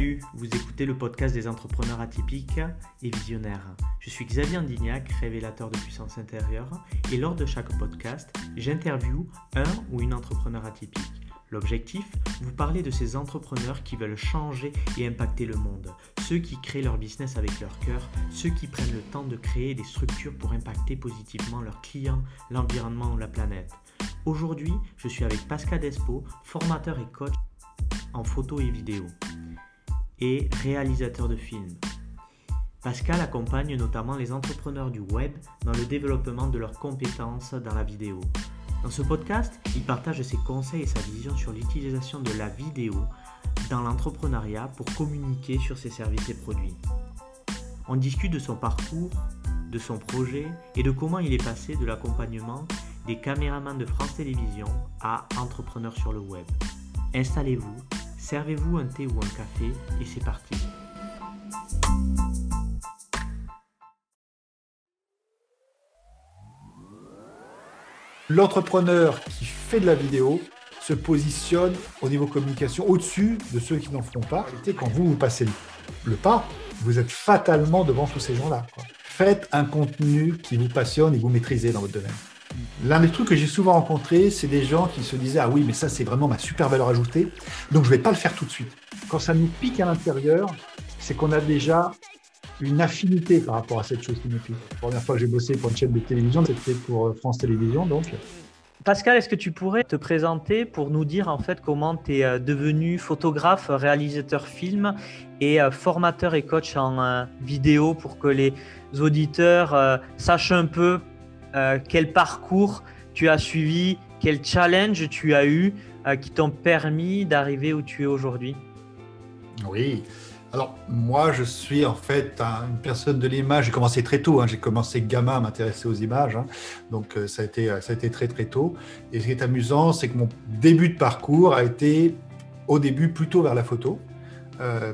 Salut, vous écoutez le podcast des entrepreneurs atypiques et visionnaires. Je suis Xavier Andignac, révélateur de puissance intérieure, et lors de chaque podcast, j'interviewe un ou une entrepreneur atypique. L'objectif, vous parler de ces entrepreneurs qui veulent changer et impacter le monde, ceux qui créent leur business avec leur cœur, ceux qui prennent le temps de créer des structures pour impacter positivement leurs clients, l'environnement ou la planète. Aujourd'hui, je suis avec Pascal Despo, formateur et coach en photo et vidéo et réalisateur de films. Pascal accompagne notamment les entrepreneurs du web dans le développement de leurs compétences dans la vidéo. Dans ce podcast, il partage ses conseils et sa vision sur l'utilisation de la vidéo dans l'entrepreneuriat pour communiquer sur ses services et produits. On discute de son parcours, de son projet et de comment il est passé de l'accompagnement des caméramans de France Télévisions à entrepreneurs sur le web. Installez-vous Servez-vous un thé ou un café et c'est parti. L'entrepreneur qui fait de la vidéo se positionne au niveau communication au-dessus de ceux qui n'en font pas. Et quand vous, vous passez le pas, vous êtes fatalement devant tous ces gens-là. Faites un contenu qui vous passionne et vous maîtrisez dans votre domaine. L'un des trucs que j'ai souvent rencontré, c'est des gens qui se disaient Ah oui, mais ça, c'est vraiment ma super valeur ajoutée, donc je ne vais pas le faire tout de suite. Quand ça nous pique à l'intérieur, c'est qu'on a déjà une affinité par rapport à cette chose qui nous pique. La première fois que j'ai bossé pour une chaîne de télévision, c'était pour euh, France Télévisions, donc. Pascal, est-ce que tu pourrais te présenter pour nous dire en fait comment tu es euh, devenu photographe, réalisateur film et euh, formateur et coach en vidéo pour que les auditeurs sachent un peu euh, quel parcours tu as suivi, quel challenge tu as eu euh, qui t'ont permis d'arriver où tu es aujourd'hui? Oui. Alors, moi, je suis en fait une personne de l'image. J'ai commencé très tôt. Hein. J'ai commencé gamin à m'intéresser aux images. Hein. Donc, euh, ça, a été, ça a été très, très tôt. Et ce qui est amusant, c'est que mon début de parcours a été au début plutôt vers la photo.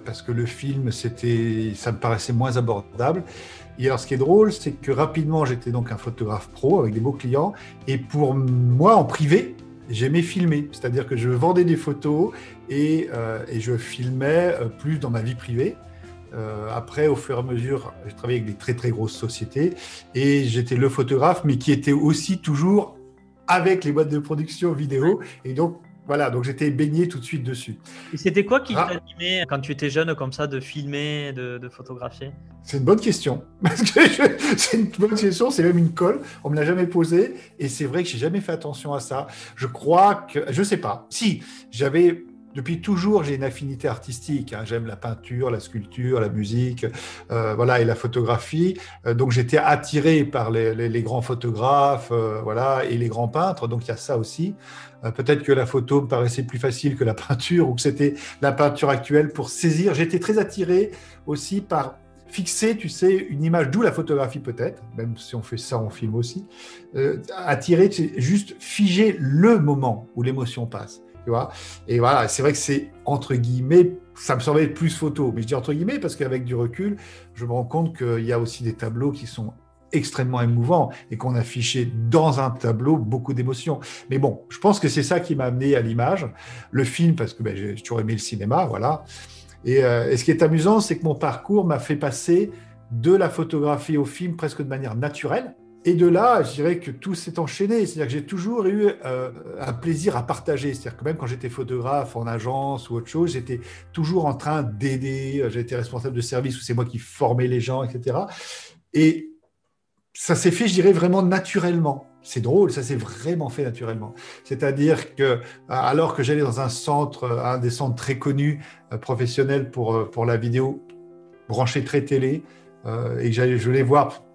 parce que le film, ça me paraissait moins abordable. Et alors, ce qui est drôle, c'est que rapidement, j'étais donc un photographe pro avec des beaux clients. Et pour moi, en privé, j'aimais filmer. C'est-à-dire que je vendais des photos et, euh, je filmais euh, plus dans ma vie privée. Euh, après, au fur et à mesure, j'ai travaillé avec des très très grosses sociétés et j'étais le photographe, mais qui était aussi toujours avec les boîtes de production vidéo. Et donc, voilà, donc j'étais baigné tout de suite dessus. Et c'était quoi qui ah. t'animait quand tu étais jeune comme ça de filmer, de, photographier? C'est une bonne question. c'est une bonne question, c'est même une colle. On me l'a jamais posée et c'est vrai que j'ai jamais fait attention à ça. Je crois que, je sais pas. Si j'avais depuis toujours, j'ai une affinité artistique. Hein. J'aime la peinture, la sculpture, la musique, euh, voilà, et la photographie. Euh, donc, j'étais attiré par les, grands photographes, euh, voilà, et les grands peintres. Donc, il y a ça aussi. Peut-être que la photo me paraissait plus facile que la peinture, ou que c'était la peinture actuelle pour saisir. J'étais très attiré aussi par fixer, tu sais, une image, d'où la photographie peut-être, même si on fait ça en film aussi, attirer, juste figer le moment où l'émotion passe et voilà, c'est vrai que c'est entre guillemets, ça me semblait plus photo, mais je dis entre guillemets parce qu'avec du recul, je me rends compte qu'il y a aussi des tableaux qui sont extrêmement émouvants et qu'on a affiché dans un tableau beaucoup d'émotions. Mais bon, je pense que c'est ça qui m'a amené à l'image, le film, parce que ben, j'ai toujours aimé le cinéma, voilà. Et, euh, et ce qui est amusant, c'est que mon parcours m'a fait passer de la photographie au film presque de manière naturelle. Et de là, je dirais que tout s'est enchaîné. C'est-à-dire que j'ai toujours eu euh, un plaisir à partager. C'est-à-dire que même quand j'étais photographe en agence ou autre chose, j'étais toujours en train d'aider. J'étais responsable de service où c'est moi qui formais les gens, etc. Et ça s'est fait, je dirais, vraiment naturellement. C'est drôle, ça s'est vraiment fait naturellement. C'est-à-dire que, alors que j'allais dans un centre, un des centres très connus euh, professionnels pour, euh, pour la vidéo, branché très télé, et que je voulais voir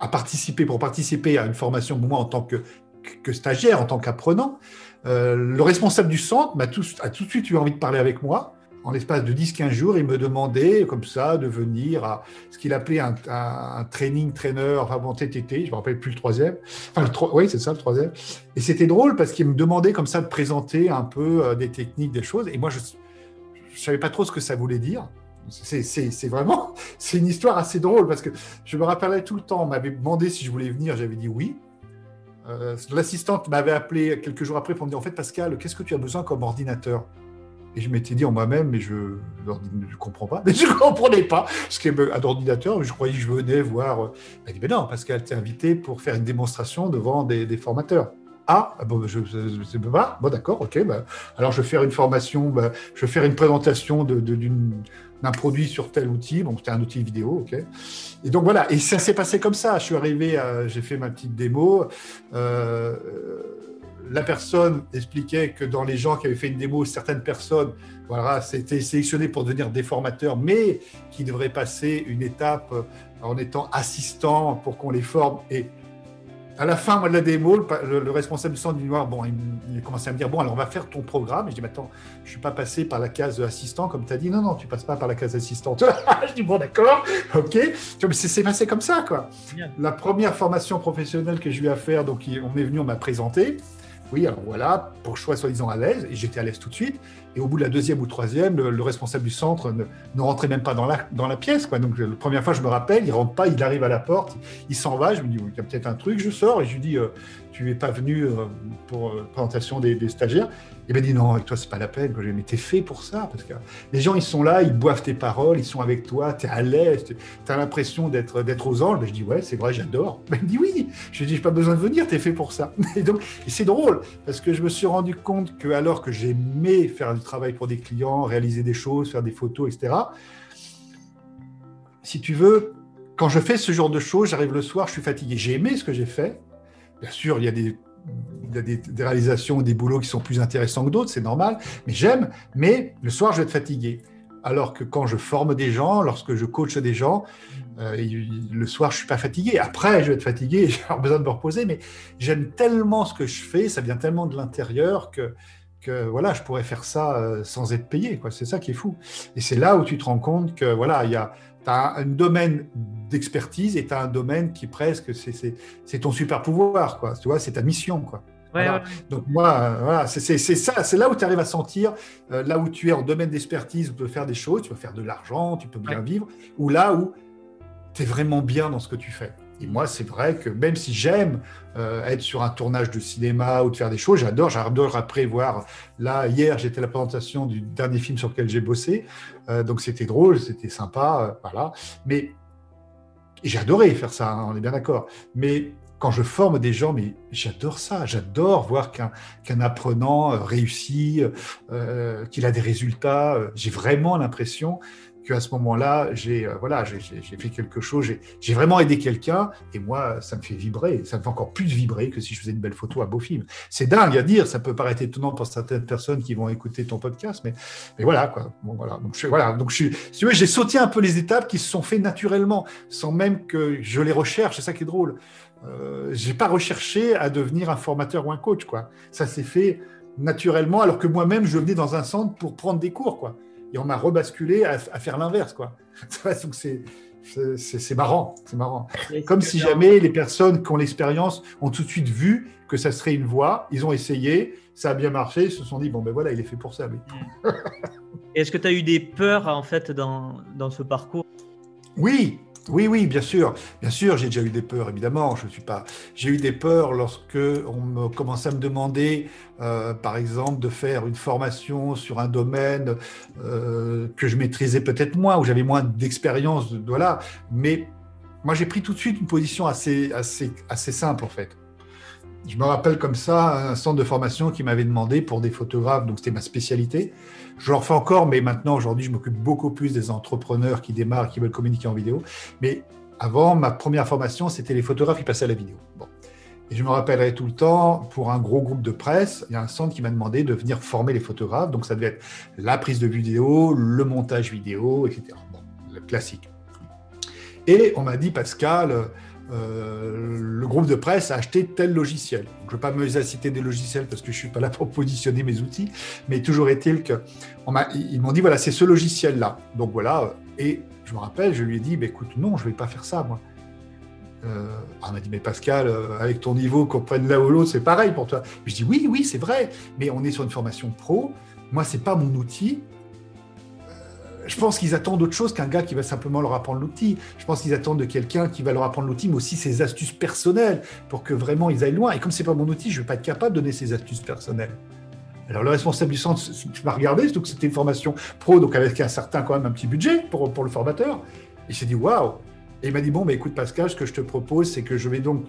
à participer, pour participer à une formation, moi en tant que, stagiaire, en tant qu'apprenant, euh, le responsable du centre tout, a tout de suite eu envie de parler avec moi. En l'espace de 10-15 jours, il me demandait comme ça de venir à ce qu'il appelait un, training trainer, enfin bon, TTT, je ne me rappelle plus le troisième. Enfin, le oui, c'est ça le troisième. Et c'était drôle parce qu'il me demandait comme ça de présenter un peu euh, des techniques, des choses. Et moi, je ne savais pas trop ce que ça voulait dire. C'est vraiment, c'est une histoire assez drôle parce que je me rappelais tout le temps, on m'avait demandé si je voulais venir, j'avais dit oui. Euh, l'assistante m'avait appelé quelques jours après pour me dire en fait Pascal, qu'est-ce que tu as besoin comme ordinateur? Et je m'étais dit en moi-même, mais je ne comprends pas. Mais je ne comprenais pas ce qu'est un ordinateur. Je croyais que je venais voir. Elle dit, mais non, qu'elle t'a invité pour faire une démonstration devant des, formateurs. Ah, ah bon, je ne pas. Bon, d'accord, ok. Bah, alors, je vais faire une formation, bah, je vais faire une présentation de, d'un produit sur tel outil. Bon, c'était un outil vidéo, ok. Et donc voilà, et ça s'est passé comme ça. Je suis arrivé, j'ai fait ma petite démo. Euh, la personne expliquait que dans les gens qui avaient fait une démo, certaines personnes, voilà, c'était sélectionné pour devenir des formateurs, mais qui devraient passer une étape en étant assistants pour qu'on les forme. Et à la fin moi, de la démo, le, responsable du centre du Noir, bon, il, a commencé à me dire bon, alors on va faire ton programme. Et je dis, mais attends, je suis pas passé par la case assistant comme tu as dit. Non, non, tu passes pas par la case assistante. je dis bon, d'accord, ok. C'est passé comme ça, quoi. La première formation professionnelle que je lui ai à faire, donc on est venu, on m'a présenté. Oui, alors voilà, pour que je sois soi-disant à l'aise, et j'étais à l'aise tout de suite. Et au bout de la deuxième ou troisième, le, responsable du centre ne, rentrait même pas dans la, pièce. Quoi. Donc, la première fois, je me rappelle, il rentre pas, il arrive à la porte, il s'en va. Je me dis, il y a peut-être un truc, je sors, et je lui dis, euh, tu n'es pas venu euh, pour euh, présentation des, stagiaires? Il m'a dit non, avec toi, c'est pas la peine. Mais tu es fait pour ça. Parce que les gens, ils sont là, ils boivent tes paroles, ils sont avec toi, tu es à l'aise, tu as l'impression d'être, aux anges. je dis ouais, c'est vrai, j'adore. il me dit oui. Je lui dis, j'ai pas besoin de venir, tu es fait pour ça. Et donc, c'est drôle parce que je me suis rendu compte que alors que j'aimais faire travail pour des clients, réaliser des choses, faire des photos, etc., si tu veux, quand je fais ce genre de choses, j'arrive le soir, je suis fatigué. J'ai aimé ce que j'ai fait. Bien sûr, il y a des réalisations, des boulots qui sont plus intéressants que d'autres, c'est normal, mais j'aime, mais le soir, je vais être fatigué. Alors que quand je forme des gens, lorsque je coach des gens, euh, le soir, je suis pas fatigué. Après, je vais être fatigué, j'ai besoin de me reposer, mais j'aime tellement ce que je fais, ça vient tellement de l'intérieur que, que voilà, je pourrais faire ça euh, sans être payé. C'est ça qui est fou. Et c'est là où tu te rends compte que voilà, il y a tu as un domaine d'expertise et tu as un domaine qui presque, c'est ton super pouvoir, quoi. Tu vois, c'est ta mission, quoi. Donc moi, voilà, c'est ça, c'est là où tu arrives à sentir, euh, là où tu es en domaine d'expertise, tu peux faire des choses, tu peux faire de l'argent, tu peux bien vivre, ou là où tu es vraiment bien dans ce que tu fais. Et moi, c'est vrai que même si j'aime euh, être sur un tournage de cinéma ou de faire des choses, j'adore, j'adore après voir. Là, hier, j'étais à la présentation du dernier film sur lequel j'ai bossé, euh, donc c'était drôle, c'était sympa, euh, voilà. Mais j'adorais faire ça, hein, on est bien d'accord. Mais quand je forme des gens, mais j'adore ça, j'adore voir qu'un apprenant réussit, qu'il a des résultats. J'ai vraiment l'impression à ce moment-là, j'ai euh, voilà, j'ai fait quelque chose, j'ai vraiment aidé quelqu'un, et moi, ça me fait vibrer, ça me fait encore plus vibrer que si je faisais une belle photo à beau film. C'est dingue à dire, ça peut paraître étonnant pour certaines personnes qui vont écouter ton podcast, mais, voilà, quoi. Voilà. Donc, je, voilà. Si tu veux, j'ai sauté un peu les étapes qui se sont faites naturellement, sans même que je les recherche, c'est ça qui est drôle. Euh, j'ai pas recherché à devenir un formateur ou un coach, quoi. Ça s'est fait naturellement, alors que moi-même, je venais dans un centre pour prendre des cours, quoi et on m'a rebasculé à, faire l'inverse, quoi. Donc c'est c'est marrant, c'est marrant. Comme si jamais les personnes qui ont l'expérience ont tout de suite vu que ça serait une voie, ils ont essayé, ça a bien marché, ils se sont dit bon ben voilà, il est fait pour ça. Mm. Est-ce que tu as eu des peurs en fait dans, dans ce parcours? Oui, oui, oui, bien sûr. Bien sûr, j'ai déjà eu des peurs, évidemment. Je suis pas. J'ai eu des peurs lorsque on me commençait à me demander, euh, par exemple, de faire une formation sur un domaine euh, que je maîtrisais peut-être moins, où j'avais moins d'expérience, voilà. Mais moi, j'ai pris tout de suite une position assez, simple, en fait. Je me rappelle comme ça un centre de formation qui m'avait demandé pour des photographes, donc c'était ma spécialité. Je leur fais encore, mais maintenant, aujourd'hui, je m'occupe beaucoup plus des entrepreneurs qui démarrent, qui veulent communiquer en vidéo. Mais avant, ma première formation, c'était les photographes qui passaient à la vidéo. Bon. Et je me rappellerai tout le temps, pour un gros groupe de presse, il y a un centre qui m'a demandé de venir former les photographes. Donc, ça devait être la prise de vidéo, le montage vidéo, etc. Bon, le classique. Et on m'a dit, Pascal, euh, le groupe de presse a acheté tel logiciel. je ne veux pas me citer des logiciels parce que je ne suis pas là pour positionner mes outils, mais toujours est-il qu'ils m'ont dit voilà, c'est ce logiciel-là. Donc voilà, et je me rappelle, je lui ai dit bah, écoute, non, je ne vais pas faire ça, moi. Euh, on m'a dit, mais Pascal, euh, avec ton niveau, qu'on prenne là ou l'autre, c'est pareil pour toi. Je dis, oui, oui, c'est vrai, mais on est sur une formation pro. Moi, c'est pas mon outil je pense qu'ils attendent autre chose qu'un gars qui va simplement leur apprendre l'outil. Je pense qu'ils attendent de quelqu'un qui va leur apprendre l'outil, mais aussi ses astuces personnelles pour que vraiment ils aillent loin. Et comme c'est pas mon outil, je vais pas être capable de donner ses astuces personnelles. Alors le responsable du centre m'as regardé, surtout que c'était une formation pro, donc avec un certain quand même un petit budget pour, pour le formateur. Il s'est dit waouh Et il m'a dit bon, bah, écoute Pascal, ce que je te propose, c'est que je vais donc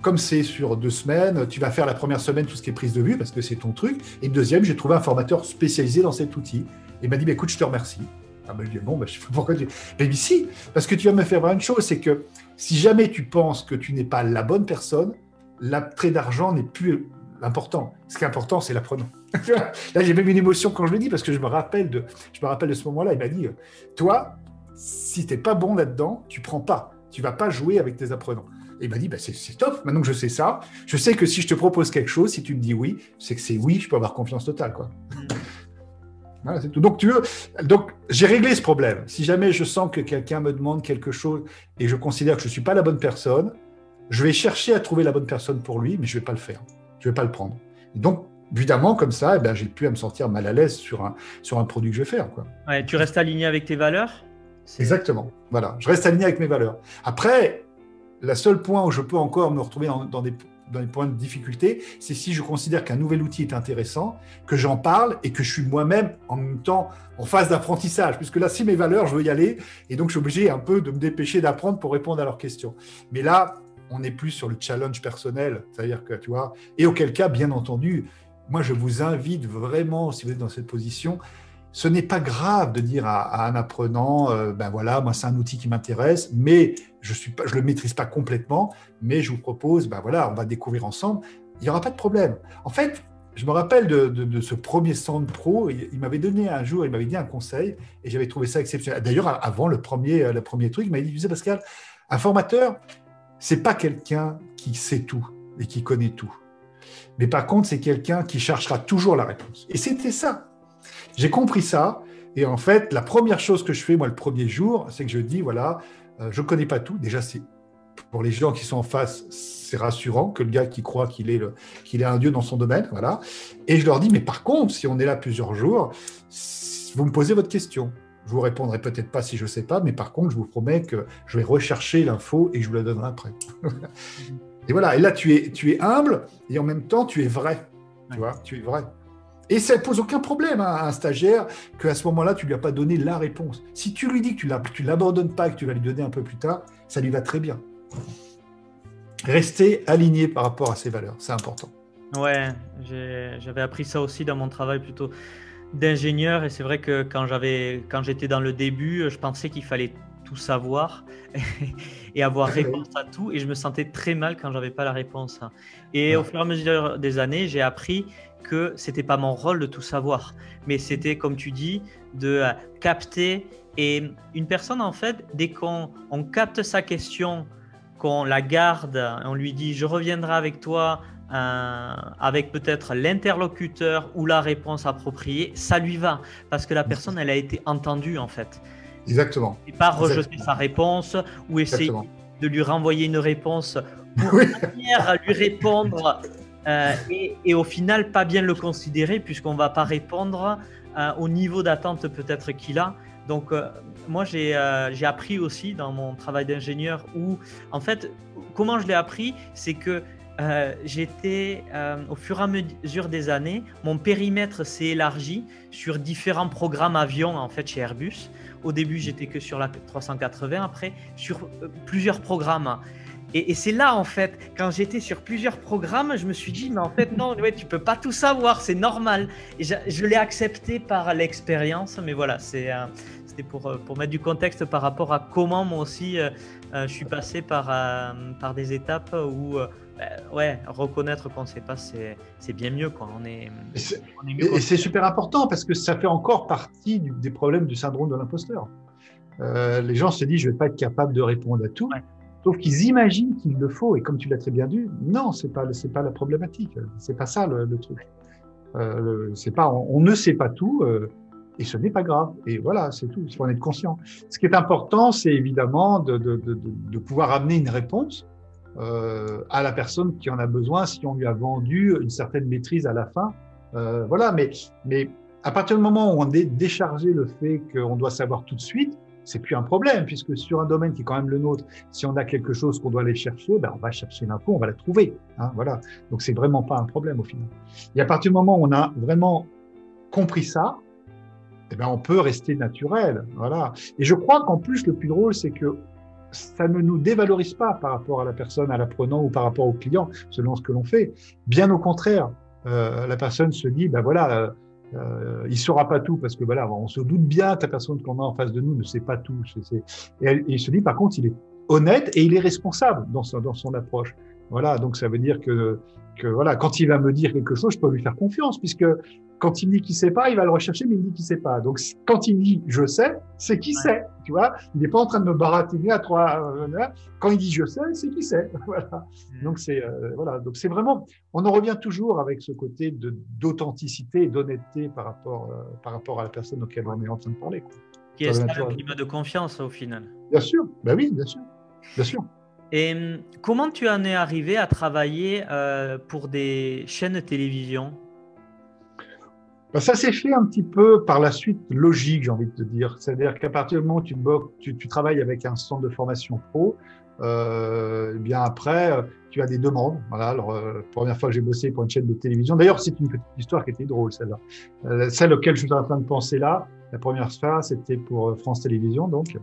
comme c'est sur deux semaines, tu vas faire la première semaine tout ce qui est prise de vue parce que c'est ton truc. Et deuxième, j'ai trouvé un formateur spécialisé dans cet outil. Et il m'a dit, bah, écoute, je te remercie. Ah ben, bon, ben, je sais pas pourquoi tu. Mais si, parce que tu vas me faire voir une chose, c'est que si jamais tu penses que tu n'es pas la bonne personne, l'attrait d'argent n'est plus important. Ce qui est important, c'est l'apprenant. Là, j'ai même une émotion quand je le dis, parce que je me rappelle de, je me rappelle de ce moment-là. Il m'a dit, toi, si tu n'es pas bon là-dedans, tu prends pas. Tu vas pas jouer avec tes apprenants. Et il m'a dit, bah, c'est top, maintenant que je sais ça, je sais que si je te propose quelque chose, si tu me dis oui, c'est que c'est oui, je peux avoir confiance totale. Quoi. Tout. Donc, tu veux, donc j'ai réglé ce problème. Si jamais je sens que quelqu'un me demande quelque chose et je considère que je ne suis pas la bonne personne, je vais chercher à trouver la bonne personne pour lui, mais je ne vais pas le faire. Je ne vais pas le prendre. donc, évidemment, comme ça, eh ben, j'ai pu me sentir mal à l'aise sur un, sur un produit que je vais faire. Quoi. Ouais, tu restes aligné avec tes valeurs? Exactement. Voilà, je reste aligné avec mes valeurs. Après, le seul point où je peux encore me retrouver dans, des, points de difficulté, c'est si je considère qu'un nouvel outil est intéressant, que j'en parle et que je suis moi-même en même temps en phase d'apprentissage. Puisque là, si mes valeurs, je veux y aller, et donc je suis obligé un peu de me dépêcher d'apprendre pour répondre à leurs questions. Mais là, on n'est plus sur le challenge personnel, c'est-à-dire que tu vois, et auquel cas, bien entendu, moi je vous invite vraiment, si vous êtes dans cette position, ce n'est pas grave de dire à, un apprenant, euh, ben voilà, moi c'est un outil qui m'intéresse, mais je ne le maîtrise pas complètement, mais je vous propose, ben voilà, on va découvrir ensemble. Il n'y aura pas de problème. En fait, je me rappelle de, ce premier stand pro, il, m'avait donné un jour, il m'avait dit un conseil, et j'avais trouvé ça exceptionnel. D'ailleurs, avant le premier, le premier truc, il m'avait dit, tu sais Pascal, un formateur, c'est pas quelqu'un qui sait tout et qui connaît tout. Mais par contre, c'est quelqu'un qui cherchera toujours la réponse. Et c'était ça. J'ai compris ça. Et en fait, la première chose que je fais, moi, le premier jour, c'est que je dis, voilà, euh, je ne connais pas tout. Déjà, c'est pour les gens qui sont en face, c'est rassurant que le gars qui croit qu'il est, qu'il est un dieu dans son domaine. Voilà. Et je leur dis, mais par contre, si on est là plusieurs jours, vous me posez votre question. Je vous répondrai peut-être pas si je ne sais pas, mais par contre, je vous promets que je vais rechercher l'info et je vous la donnerai après. et voilà. Et là, tu es, tu es humble et en même temps, tu es vrai. Tu vois, tu es vrai. Et ça ne pose aucun problème à un stagiaire qu'à ce moment-là, tu ne lui as pas donné la réponse. Si tu lui dis que tu ne l'abandonnes pas et que tu vas lui donner un peu plus tard, ça lui va très bien. Rester aligné par rapport à ses valeurs, c'est important. Ouais, j'avais appris ça aussi dans mon travail plutôt d'ingénieur et c'est vrai que quand j'étais dans le début, je pensais qu'il fallait tout savoir et avoir réponse à tout et je me sentais très mal quand j'avais pas la réponse. Et au fur et à mesure des années, j'ai appris que c'était pas mon rôle de tout savoir, mais c'était, comme tu dis, de euh, capter. Et une personne, en fait, dès qu'on on capte sa question, qu'on la garde, on lui dit je reviendrai avec toi euh, avec peut-être l'interlocuteur ou la réponse appropriée, ça lui va parce que la personne, elle a été entendue en fait. Exactement. Et pas rejeter sa réponse ou essayer de lui renvoyer une réponse pour oui. à lui répondre euh, et, au final pas bien le considérer puisqu'on va pas répondre euh, au niveau d'attente peut-être qu'il a. Donc euh, moi j'ai appris aussi dans mon travail d'ingénieur où en fait comment je l'ai appris c'est que j'étais au fur et à mesure des années mon périmètre s'est élargi sur différents programmes avions en fait chez Airbus. Au début j'étais que sur la 380 après sur plusieurs programmes et, c'est là, en fait, quand j'étais sur plusieurs programmes, je me suis dit, mais en fait, non, ouais, tu peux pas tout savoir, c'est normal. Et je, l'ai accepté par l'expérience, mais voilà, c'est, euh, c'était pour, euh, pour mettre du contexte par rapport à comment moi aussi euh, je suis passé par, par des étapes où, ben, ouais, reconnaître qu'on ne sait pas, c'est, bien mieux, quoi. On est, et c'est, super important parce que ça fait encore partie des problèmes du syndrome de l'imposteur. les gens se disent, je vais pas être capable de répondre à tout. Sauf qu'ils imaginent qu'il le faut. Et comme tu l'as très bien dit, non, c'est pas c'est pas la problématique. C'est pas ça le, truc. Euh, c'est pas on, ne sait pas tout euh, et ce n'est pas grave. Et voilà, c'est tout. Il faut en être conscient. Ce qui est important, c'est évidemment de, pouvoir amener une réponse euh, à la personne qui en a besoin si on lui a vendu une certaine maîtrise à la fin. Voilà, mais mais à partir du moment où on a déchargé le fait qu'on doit savoir tout de suite, c'est plus un problème, puisque sur un domaine qui est quand même le nôtre, si on a quelque chose qu'on doit aller chercher, ben on va chercher l'info, on va la trouver. Hein, voilà. Donc c'est vraiment pas un problème au final. Et à partir du moment où on a vraiment compris ça, eh ben on peut rester naturel. Voilà. Et je crois qu'en plus, le plus drôle, c'est que ça ne nous dévalorise pas par rapport à la personne, à l'apprenant ou par rapport au client, selon ce que l'on fait. Bien au contraire, euh, la personne se dit, ben voilà, euh, il saura pas tout parce que voilà, on se doute bien que la personne qu'on a en face de nous ne sait pas tout. Et, il se dit, par contre, il est honnête et il est responsable dans son approche. Voilà, donc ça veut dire que, que voilà, quand il va me dire quelque chose, je peux lui faire confiance puisque quand il dit qu'il sait pas, il va le rechercher, mais il dit qu'il sait pas. Donc, quand il dit je sais, c'est qui sait, tu vois. Il n'est pas en train de me baratiner à trois. Euh, quand il dit je sais, c'est qui sait. voilà. Mm. Donc c'est euh, voilà. Donc c'est vraiment. On en revient toujours avec ce côté de d'authenticité et d'honnêteté par rapport euh, par rapport à la personne auquel on est en train de parler. Qui est un climat de confiance au final. Bien sûr. Ben oui, bien sûr, bien sûr. Et hum, comment tu en es arrivé à travailler pour des chaînes de télévision? Ben, ça s'est fait un petit peu par la suite logique, j'ai envie de te dire. C'est-à-dire qu'à partir du moment où tu, travailles avec un centre de formation pro, euh, eh bien après, euh, tu as des demandes. Voilà. Alors, euh, première fois que j'ai bossé pour une chaîne de télévision. D'ailleurs, c'est une petite histoire qui était drôle, celle-là. Euh, celle auquel je suis en train de penser là, la première fois, c'était pour euh, France Télévisions, donc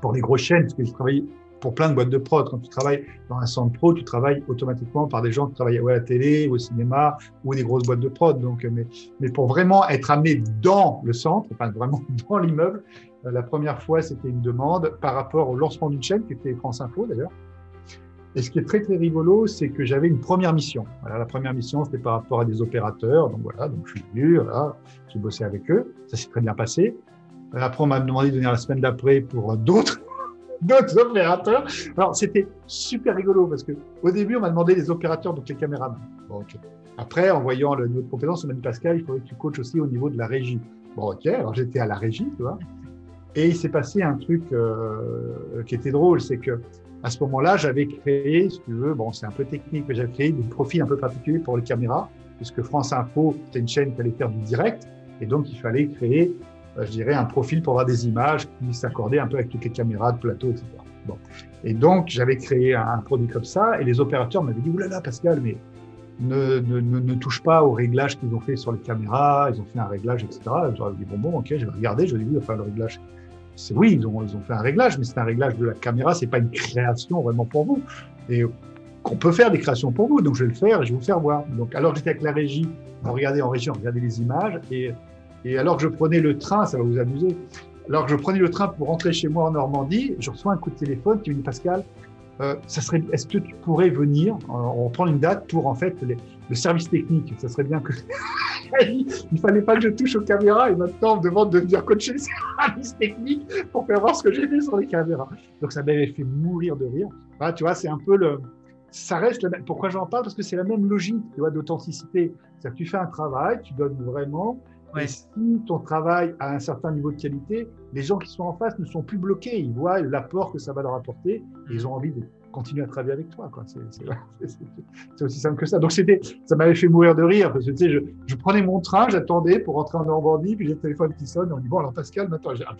pour les grosses chaînes, parce que je travaillais pour plein de boîtes de prod. Quand tu travailles dans un centre pro, tu travailles automatiquement par des gens qui travaillent à la télé, au cinéma ou des grosses boîtes de prod. Donc, mais, mais pour vraiment être amené dans le centre, enfin vraiment dans l'immeuble, euh, la première fois, c'était une demande par rapport au lancement d'une chaîne qui était France Info d'ailleurs. Et ce qui est très très rigolo, c'est que j'avais une première mission. Voilà, la première mission, c'était par rapport à des opérateurs. Donc voilà, donc je suis venu, voilà, j'ai bossé avec eux, ça s'est très bien passé. Après, on m'a demandé de venir la semaine d'après pour d'autres d'autres opérateurs. Alors, c'était super rigolo parce que au début, on m'a demandé les opérateurs, donc les caméramans. Bon, Après, en voyant le niveau de compétence, on m'a dit Pascal, il faudrait que tu coaches aussi au niveau de la régie. Bon, ok, alors j'étais à la régie, tu vois. Et il s'est passé un truc euh, qui était drôle, c'est que à ce moment-là, j'avais créé, si tu veux, bon, c'est un peu technique, mais j'avais créé des profils un peu particuliers pour les caméras, puisque France Info, c'était une chaîne qui allait faire du direct, et donc il fallait créer je dirais, un profil pour avoir des images qui s'accordaient un peu avec toutes les caméras de plateau, etc. Et donc, j'avais créé un produit comme ça, et les opérateurs m'avaient dit, oulala, Pascal, mais ne, ne, ne, touche pas aux réglages qu'ils ont fait sur les caméras, ils ont fait un réglage, etc. J'aurais dit, bon, bon, ok, je vais regarder, je vais dire, enfin, le réglage, c'est oui, ils ont, ils ont fait un réglage, mais c'est un réglage de la caméra, c'est pas une création vraiment pour vous. Et qu'on peut faire des créations pour vous, donc je vais le faire et je vais vous faire voir. Donc, alors j'étais avec la régie, on regardait en régie, on regardait les images, et et alors que je prenais le train, ça va vous amuser, alors que je prenais le train pour rentrer chez moi en Normandie, je reçois un coup de téléphone qui me dit Pascal, euh, est-ce que tu pourrais venir, on, prend une date pour en fait le service technique. Ça serait bien que il fallait pas que je touche aux caméras et maintenant on me demande de venir coacher le service technique pour faire voir ce que j'ai fait sur les caméras. Donc ça m'avait fait mourir de rire. tu vois, c'est un peu le, ça reste Pourquoi j'en parle? Parce que c'est la même logique, d'authenticité. C'est-à-dire que tu fais un travail, tu donnes vraiment, et si ton travail a un certain niveau de qualité, les gens qui sont en face ne sont plus bloqués. Ils voient l'apport que ça va leur apporter et ils ont envie de continuer à travailler avec toi. C'est aussi simple que ça. Donc ça m'avait fait mourir de rire parce que tu sais, je, je prenais mon train, j'attendais pour rentrer en Normandie, puis j'ai le téléphone qui sonne, on dit bon alors Pascal, maintenant j'ai ah,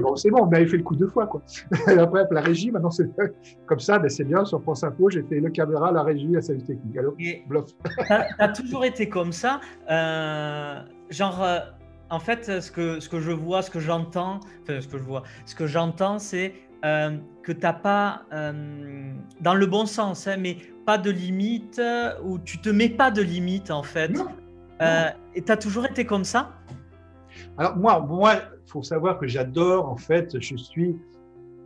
bon c'est bon, on m'avait fait le coup deux fois quoi. Et après la régie, maintenant c'est comme ça, ben, c'est bien sur France Info, j'ai fait le caméra, la régie, la service technique. Alors bluff. T'as toujours été comme ça, euh, genre. Euh, en fait, ce que, ce que je vois, ce que j'entends, enfin, ce que je vois, ce que j'entends, c'est euh, que tu n'as pas, euh, dans le bon sens, hein, mais pas de limite, ou tu te mets pas de limite en fait. Euh, et tu as toujours été comme ça? Alors moi, moi, il faut savoir que j'adore, en fait, je suis,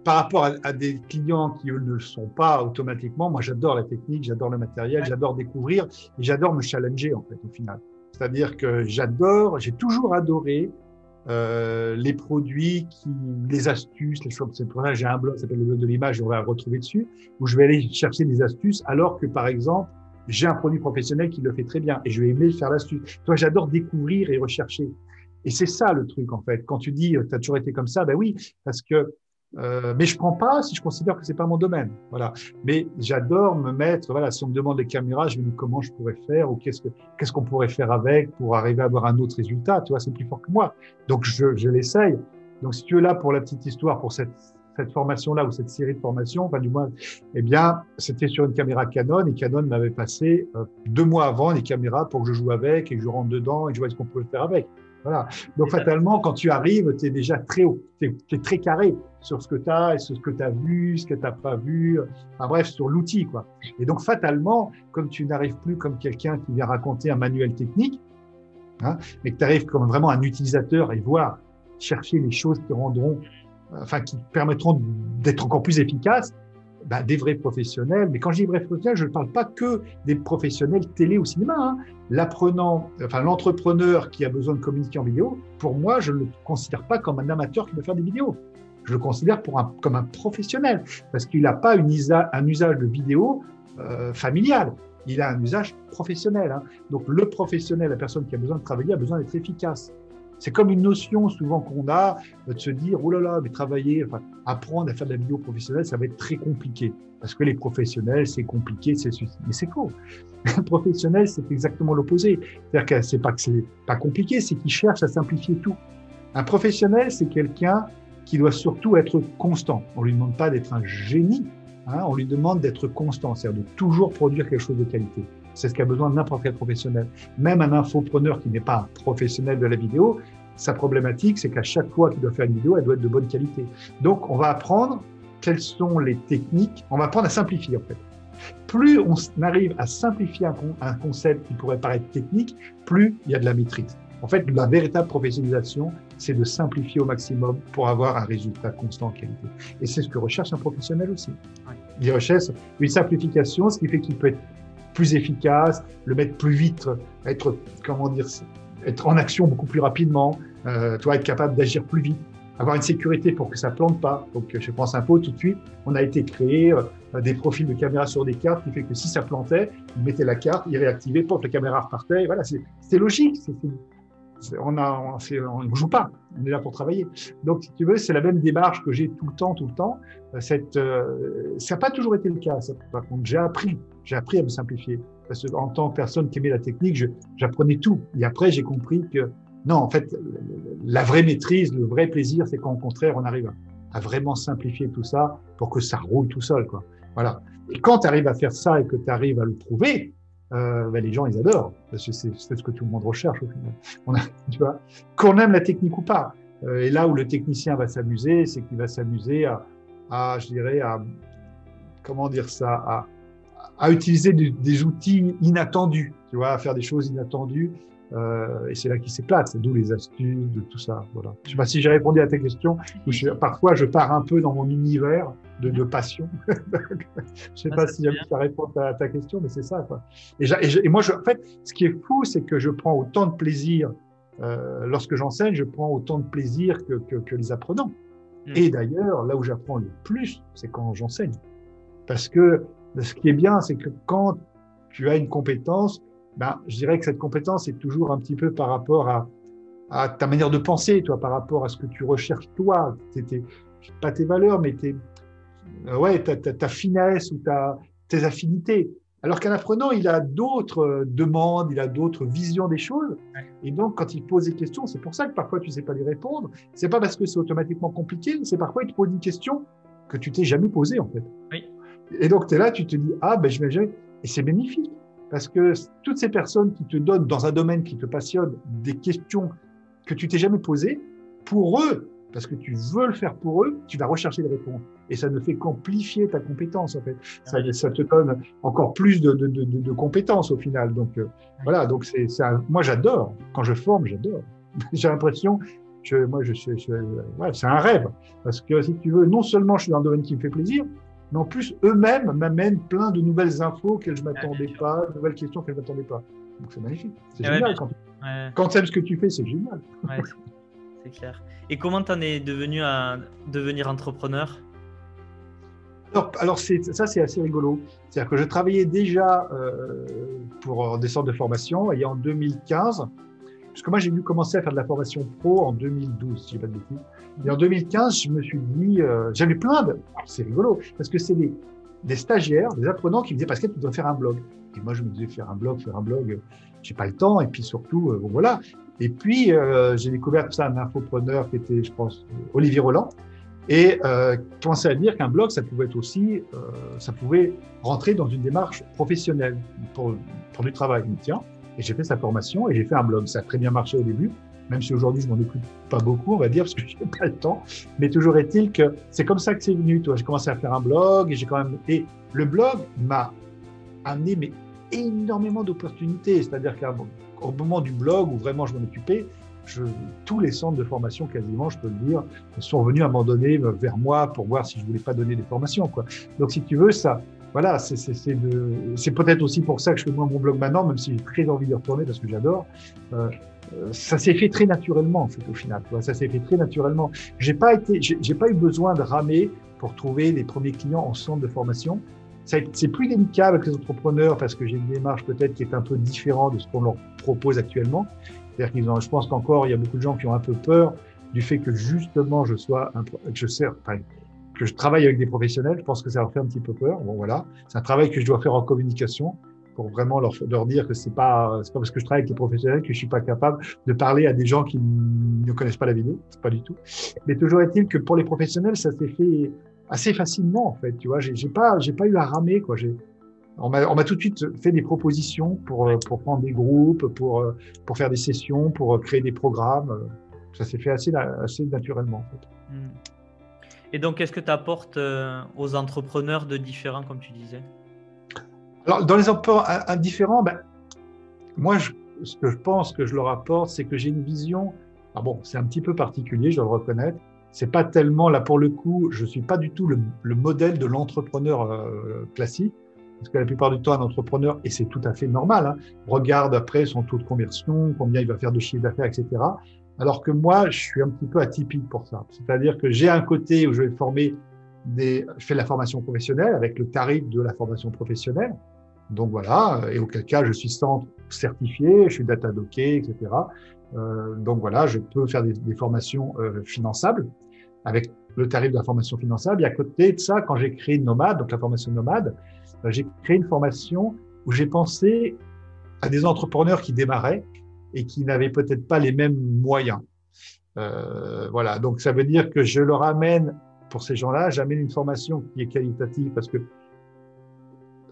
par rapport à, des clients qui, eux, ne le sont pas automatiquement, moi j'adore la technique, j'adore le matériel, j'adore découvrir, et j'adore me challenger, en fait, au final. C'est-à-dire que j'adore, j'ai toujours adoré euh, les produits, qui, les astuces, les choses. Là, j'ai un blog qui s'appelle le blog de l'image, on va retrouver dessus, où je vais aller chercher des astuces, alors que par exemple, j'ai un produit professionnel qui le fait très bien et je vais aimer faire l'astuce. Toi, j'adore découvrir et rechercher. Et c'est ça le truc en fait. Quand tu dis, tu as toujours été comme ça, ben oui, parce que euh, mais je prends pas si je considère que c'est pas mon domaine. Voilà. Mais j'adore me mettre. Voilà, si on me demande les caméras, je me dis comment je pourrais faire ou qu'est-ce que qu'est-ce qu'on pourrait faire avec pour arriver à avoir un autre résultat. Tu vois, c'est plus fort que moi. Donc je, je l'essaye. Donc, si tu es là pour la petite histoire, pour cette, cette formation-là ou cette série de formations, enfin, du moins, eh bien, c'était sur une caméra Canon et Canon m'avait passé euh, deux mois avant les caméras pour que je joue avec et que je rentre dedans et que je vois ce qu'on peut faire avec. Voilà. Donc, fatalement, quand tu arrives, tu es déjà très haut, tu es, très carré sur ce que tu as et sur ce que tu as vu, ce que tu n'as pas vu, enfin bref, sur l'outil. quoi. Et donc, fatalement, comme tu n'arrives plus comme quelqu'un qui vient raconter un manuel technique, hein, mais que tu arrives comme vraiment un utilisateur et voir, chercher les choses qui rendront, enfin, qui permettront d'être encore plus efficaces, bah, des vrais professionnels. Mais quand je dis vrais professionnels, je ne parle pas que des professionnels télé ou cinéma. Hein. L'apprenant, enfin l'entrepreneur qui a besoin de communiquer en vidéo, pour moi, je ne le considère pas comme un amateur qui veut faire des vidéos. Je le considère pour un, comme un professionnel parce qu'il n'a pas une un usage de vidéo euh, familial. Il a un usage professionnel. Hein. Donc le professionnel, la personne qui a besoin de travailler, a besoin d'être efficace. C'est comme une notion souvent qu'on a de se dire, oh là là, mais travailler, apprendre à faire de la vidéo professionnelle, ça va être très compliqué. Parce que les professionnels, c'est compliqué, c'est Mais c'est faux. Un professionnel, c'est exactement l'opposé. C'est-à-dire que c'est pas que c'est pas compliqué, c'est qu'il cherche à simplifier tout. Un professionnel, c'est quelqu'un qui doit surtout être constant. On lui demande pas d'être un génie, hein, on lui demande d'être constant, c'est-à-dire de toujours produire quelque chose de qualité. C'est ce qu'a besoin n'importe quel professionnel. Même un infopreneur qui n'est pas un professionnel de la vidéo, sa problématique, c'est qu'à chaque fois qu'il doit faire une vidéo, elle doit être de bonne qualité. Donc, on va apprendre quelles sont les techniques. On va apprendre à simplifier, en fait. Plus on arrive à simplifier un, concept qui pourrait paraître technique, plus il y a de la maîtrise. En fait, la véritable professionnalisation, c'est de simplifier au maximum pour avoir un résultat constant en qualité. Et c'est ce que recherche un professionnel aussi. Il recherche une simplification, ce qui fait qu'il peut être plus efficace, le mettre plus vite, être, comment dire, être en action beaucoup plus rapidement, euh, toi, être capable d'agir plus vite, avoir une sécurité pour que ça plante pas. Donc, je pense un peu tout de suite, on a été créé euh, des profils de caméra sur des cartes qui fait que si ça plantait, il mettait la carte, il réactivait, pour que la caméra repartait. Et voilà, c'est logique. on a, on ne joue pas, on est là pour travailler. Donc, si tu veux, c'est la même démarche que j'ai tout le temps, tout le temps. Euh, cette, ça n'a pas toujours été le cas. Par contre, j'ai appris j'ai appris à me simplifier. Parce que en tant que personne qui aimait la technique, j'apprenais tout. Et après, j'ai compris que non, en fait, la vraie maîtrise, le vrai plaisir, c'est qu'au contraire, on arrive à, vraiment simplifier tout ça pour que ça roule tout seul. Quoi. Voilà. Et quand tu arrives à faire ça et que tu arrives à le prouver, euh, ben les gens, ils adorent. Parce que c'est ce que tout le monde recherche au final. Qu'on aime la technique ou pas. Euh, et là où le technicien va s'amuser, c'est qu'il va s'amuser à, à, je dirais, à, comment dire ça, à, à utiliser des, outils inattendus, tu vois, à faire des choses inattendues. Euh, et c'est là qu'il s'éclate, d'où les astuces, de tout ça. Voilà. Je sais pas si j'ai répondu à ta question. parfois, je pars un peu dans mon univers de, de passion. je sais pas si ça répond à ta question, mais c'est ça. Quoi. Et, et, moi, je, en fait, ce qui est fou, c'est que je prends autant de plaisir euh, lorsque j'enseigne, je prends autant de plaisir que, que, que les apprenants. Mm. Et d'ailleurs, là où j'apprends le plus, c'est quand j'enseigne. Parce que ce qui est bien, c'est que quand tu as une compétence, ben, je dirais que cette compétence est toujours un petit peu par rapport à, à ta manière de penser, toi, par rapport à ce que tu recherches toi, pas tes valeurs, mais tes, euh, ouais, ta, ta, ta, finesse ou ta, tes affinités. Alors qu'un apprenant, il a d'autres euh, demandes, il a d'autres visions des choses. Et donc, quand il pose des questions, c'est pour ça que parfois tu ne sais pas lui répondre. C'est pas parce que c'est automatiquement compliqué, c'est parfois il te pose une question que tu t'es jamais posée, en fait. Oui. Et donc, tu es là, tu te dis, ah, ben, je vais gérer. Et c'est bénéfique. Parce que toutes ces personnes qui te donnent dans un domaine qui te passionne des questions que tu t'es jamais posées, pour eux, parce que tu veux le faire pour eux, tu vas rechercher les réponses. Et ça ne fait qu'amplifier ta compétence, en fait. Ça, ça, te donne encore plus de, de, de, de compétences au final. Donc, euh, voilà. Donc, c'est, moi, j'adore. Quand je forme, j'adore. J'ai l'impression que moi, je, je, je ouais, c'est un rêve. Parce que si tu veux, non seulement je suis dans un domaine qui me fait plaisir, mais en plus, eux-mêmes m'amènent plein de nouvelles infos auxquelles je ne m'attendais pas, de nouvelles questions auxquelles je ne m'attendais pas. Donc c'est magnifique. C'est génial. quand, quand tu aimes ce que tu fais, c'est génial. c'est clair. Et comment tu en es devenu à devenir entrepreneur? Alors, alors ça, c'est assez rigolo. C'est-à-dire que je travaillais déjà euh, pour des centres de formation et en 2015, parce que moi, j'ai dû commencer à faire de la formation pro en 2012, si je pas de bêtises. Et en 2015, je me suis dit, euh, j'avais plein de. C'est rigolo, parce que c'est des, stagiaires, des apprenants qui me disaient Pascal, tu dois faire un blog. Et moi, je me disais faire un blog, faire un blog, j'ai pas le temps. Et puis surtout, bon voilà. Et puis, j'ai découvert ça un infopreneur qui était, je pense, Olivier Roland, et euh, commencer à dire qu'un blog, ça pouvait aussi, euh, ça pouvait rentrer dans une démarche professionnelle pour, pour du travail. Tiens, et j'ai fait sa formation et j'ai fait un blog. Ça a très bien marché au début, même si aujourd'hui je m'en occupe pas beaucoup, on va dire, parce que j'ai pas le temps. Mais toujours est-il que c'est comme ça que c'est venu. Toi, j'ai commencé à faire un blog et j'ai quand même et le blog m'a amené mais énormément d'opportunités. C'est-à-dire qu'au moment du blog où vraiment je m'en occupais, tous les centres de formation, quasiment, je peux le dire, sont venus à un moment donné vers moi pour voir si je voulais pas donner des formations. Donc, si tu veux, ça, voilà, c'est peut-être aussi pour ça que je fais moins mon blog maintenant, même si j'ai très envie d'y retourner parce que j'adore. Euh, euh, ça s'est fait très naturellement, en fait, au final. Ça s'est fait très naturellement. J'ai pas été, j'ai pas eu besoin de ramer pour trouver les premiers clients en centre de formation. C'est plus délicat avec les entrepreneurs parce que j'ai une démarche peut-être qui est un peu différente de ce qu'on leur propose actuellement. C'est-à-dire qu'ils ont, je pense qu'encore, il y a beaucoup de gens qui ont un peu peur du fait que justement je sois, un, que je sers, que je travaille avec des professionnels. Je pense que ça leur fait un petit peu peur. Bon, voilà. C'est un travail que je dois faire en communication pour vraiment leur, dire que c'est pas, c'est pas parce que je travaille avec des professionnels que je suis pas capable de parler à des gens qui ne connaissent pas la vidéo. C'est pas du tout. Mais toujours est-il que pour les professionnels, ça s'est fait assez facilement, en fait. Tu vois, j'ai pas, j'ai pas eu à ramer, quoi. On m'a tout de suite fait des propositions pour, pour prendre des groupes, pour, pour faire des sessions, pour créer des programmes. Ça s'est fait assez, assez naturellement. Hmm. Et donc, qu'est-ce que tu apportes aux entrepreneurs de différents, comme tu disais? Alors, dans les entrepreneurs différents, ben, moi, ce que je pense que je leur apporte, c'est que j'ai une vision. Ah bon, c'est un petit peu particulier, je dois le reconnaître. C'est pas tellement là pour le coup, je suis pas du tout le, le modèle de l'entrepreneur classique. Parce que la plupart du temps, un entrepreneur, et c'est tout à fait normal, hein, regarde après son taux de conversion, combien il va faire de chiffre d'affaires, etc. Alors que moi, je suis un petit peu atypique pour ça. C'est-à-dire que j'ai un côté où je vais former des, je fais la formation professionnelle avec le tarif de la formation professionnelle. Donc voilà, et auquel cas je suis centre certifié, je suis data docké, etc. Euh, donc voilà, je peux faire des, des formations euh, finançables avec le tarif de la formation finançable. Et à côté de ça, quand j'ai créé Nomade, donc la formation Nomade, euh, j'ai créé une formation où j'ai pensé à des entrepreneurs qui démarraient et qui n'avaient peut-être pas les mêmes moyens. Euh, voilà, donc ça veut dire que je leur amène, pour ces gens-là, j'amène une formation qui est qualitative parce que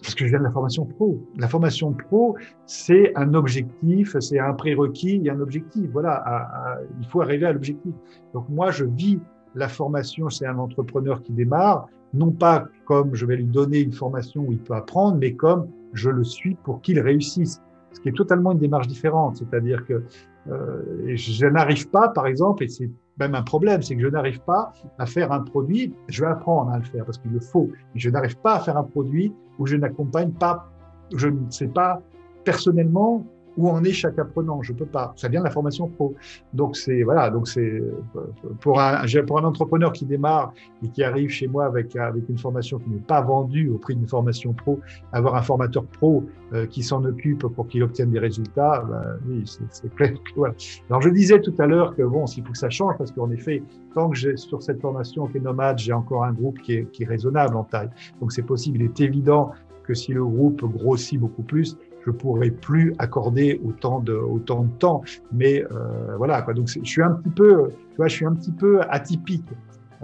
parce que je viens de la formation pro. La formation pro, c'est un objectif, c'est un prérequis, il y a un objectif. Voilà, il faut arriver à l'objectif. Donc moi, je vis la formation chez un entrepreneur qui démarre, non pas comme je vais lui donner une formation où il peut apprendre, mais comme je le suis pour qu'il réussisse. Ce qui est totalement une démarche différente. C'est-à-dire que euh, je n'arrive pas, par exemple, et c'est même un problème, c'est que je n'arrive pas à faire un produit, je vais apprendre à le faire parce qu'il le faut, mais je n'arrive pas à faire un produit où je n'accompagne pas, je ne sais pas personnellement où en est chaque apprenant. Je peux pas. Ça vient de la formation pro. Donc c'est voilà. Donc c'est pour un pour un entrepreneur qui démarre et qui arrive chez moi avec avec une formation qui n'est pas vendue au prix d'une formation pro, avoir un formateur pro euh, qui s'en occupe pour qu'il obtienne des résultats, ben, oui, c'est clair. Voilà. Alors je disais tout à l'heure que bon, s'il faut que ça change parce qu'en effet, tant que j'ai sur cette formation qui est nomade, j'ai encore un groupe qui est, qui est raisonnable en taille. Donc c'est possible. Il est évident que si le groupe grossit beaucoup plus, je pourrais plus accorder autant de autant de temps. Mais euh, voilà, quoi. Donc je suis un petit peu, tu vois, je suis un petit peu atypique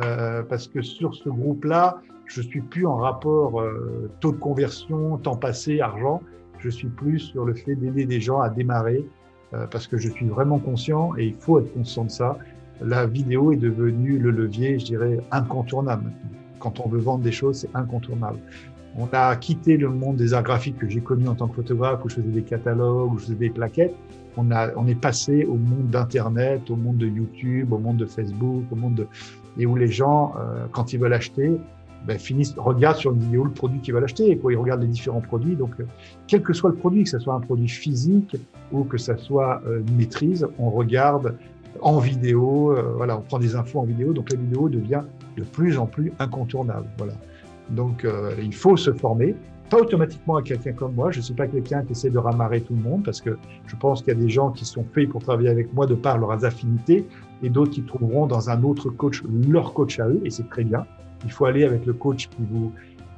euh, parce que sur ce groupe-là, je suis plus en rapport euh, taux de conversion, temps passé, argent. Je suis plus sur le fait d'aider des gens à démarrer euh, parce que je suis vraiment conscient et il faut être conscient de ça. La vidéo est devenue le levier, je dirais, incontournable. Quand on veut vendre des choses, c'est incontournable. On a quitté le monde des arts graphiques que j'ai connu en tant que photographe, où je faisais des catalogues, où je faisais des plaquettes. On, a, on est passé au monde d'Internet, au monde de YouTube, au monde de Facebook, au monde de... et où les gens, euh, quand ils veulent acheter, ben, finissent, regardent sur une vidéo le produit qu'ils veulent acheter, et quoi, ils regardent les différents produits. Donc, euh, quel que soit le produit, que ce soit un produit physique ou que ce soit euh, une maîtrise, on regarde en vidéo, voilà, on prend des infos en vidéo, donc la vidéo devient de plus en plus incontournable. Voilà. Donc, euh, il faut se former, pas automatiquement à quelqu'un comme moi. Je ne suis pas quelqu'un qui essaie de ramarrer tout le monde parce que je pense qu'il y a des gens qui sont faits pour travailler avec moi de par leurs affinités et d'autres qui trouveront dans un autre coach leur coach à eux et c'est très bien. Il faut aller avec le coach qui vous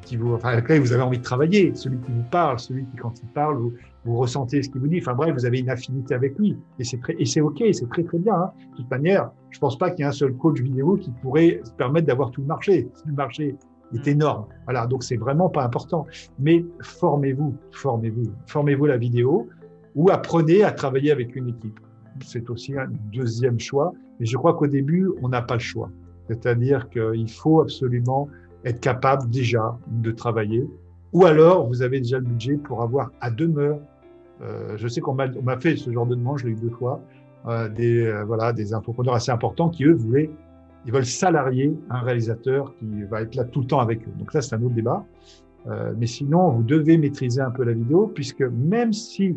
qui vous, enfin, avec lequel vous avez envie de travailler, celui qui vous parle, celui qui, quand il parle, vous, vous ressentez ce qu'il vous dit. Enfin bref, vous avez une affinité avec lui. Et c'est très, et c'est OK, c'est très très bien. Hein. De toute manière, je pense pas qu'il y ait un seul coach vidéo qui pourrait se permettre d'avoir tout le marché. Le marché est énorme. Voilà, donc c'est vraiment pas important. Mais formez-vous, formez-vous, formez-vous la vidéo ou apprenez à travailler avec une équipe. C'est aussi un deuxième choix. Mais je crois qu'au début, on n'a pas le choix. C'est-à-dire qu'il faut absolument être capable déjà de travailler. Ou alors, vous avez déjà le budget pour avoir à demeure. Euh, je sais qu'on m'a fait ce genre de demande, je l'ai eu deux fois, euh, des, euh, voilà, des entrepreneurs assez importants qui, eux, voulaient, ils veulent salarier un réalisateur qui va être là tout le temps avec eux. Donc là, c'est un autre débat. Euh, mais sinon, vous devez maîtriser un peu la vidéo, puisque même si,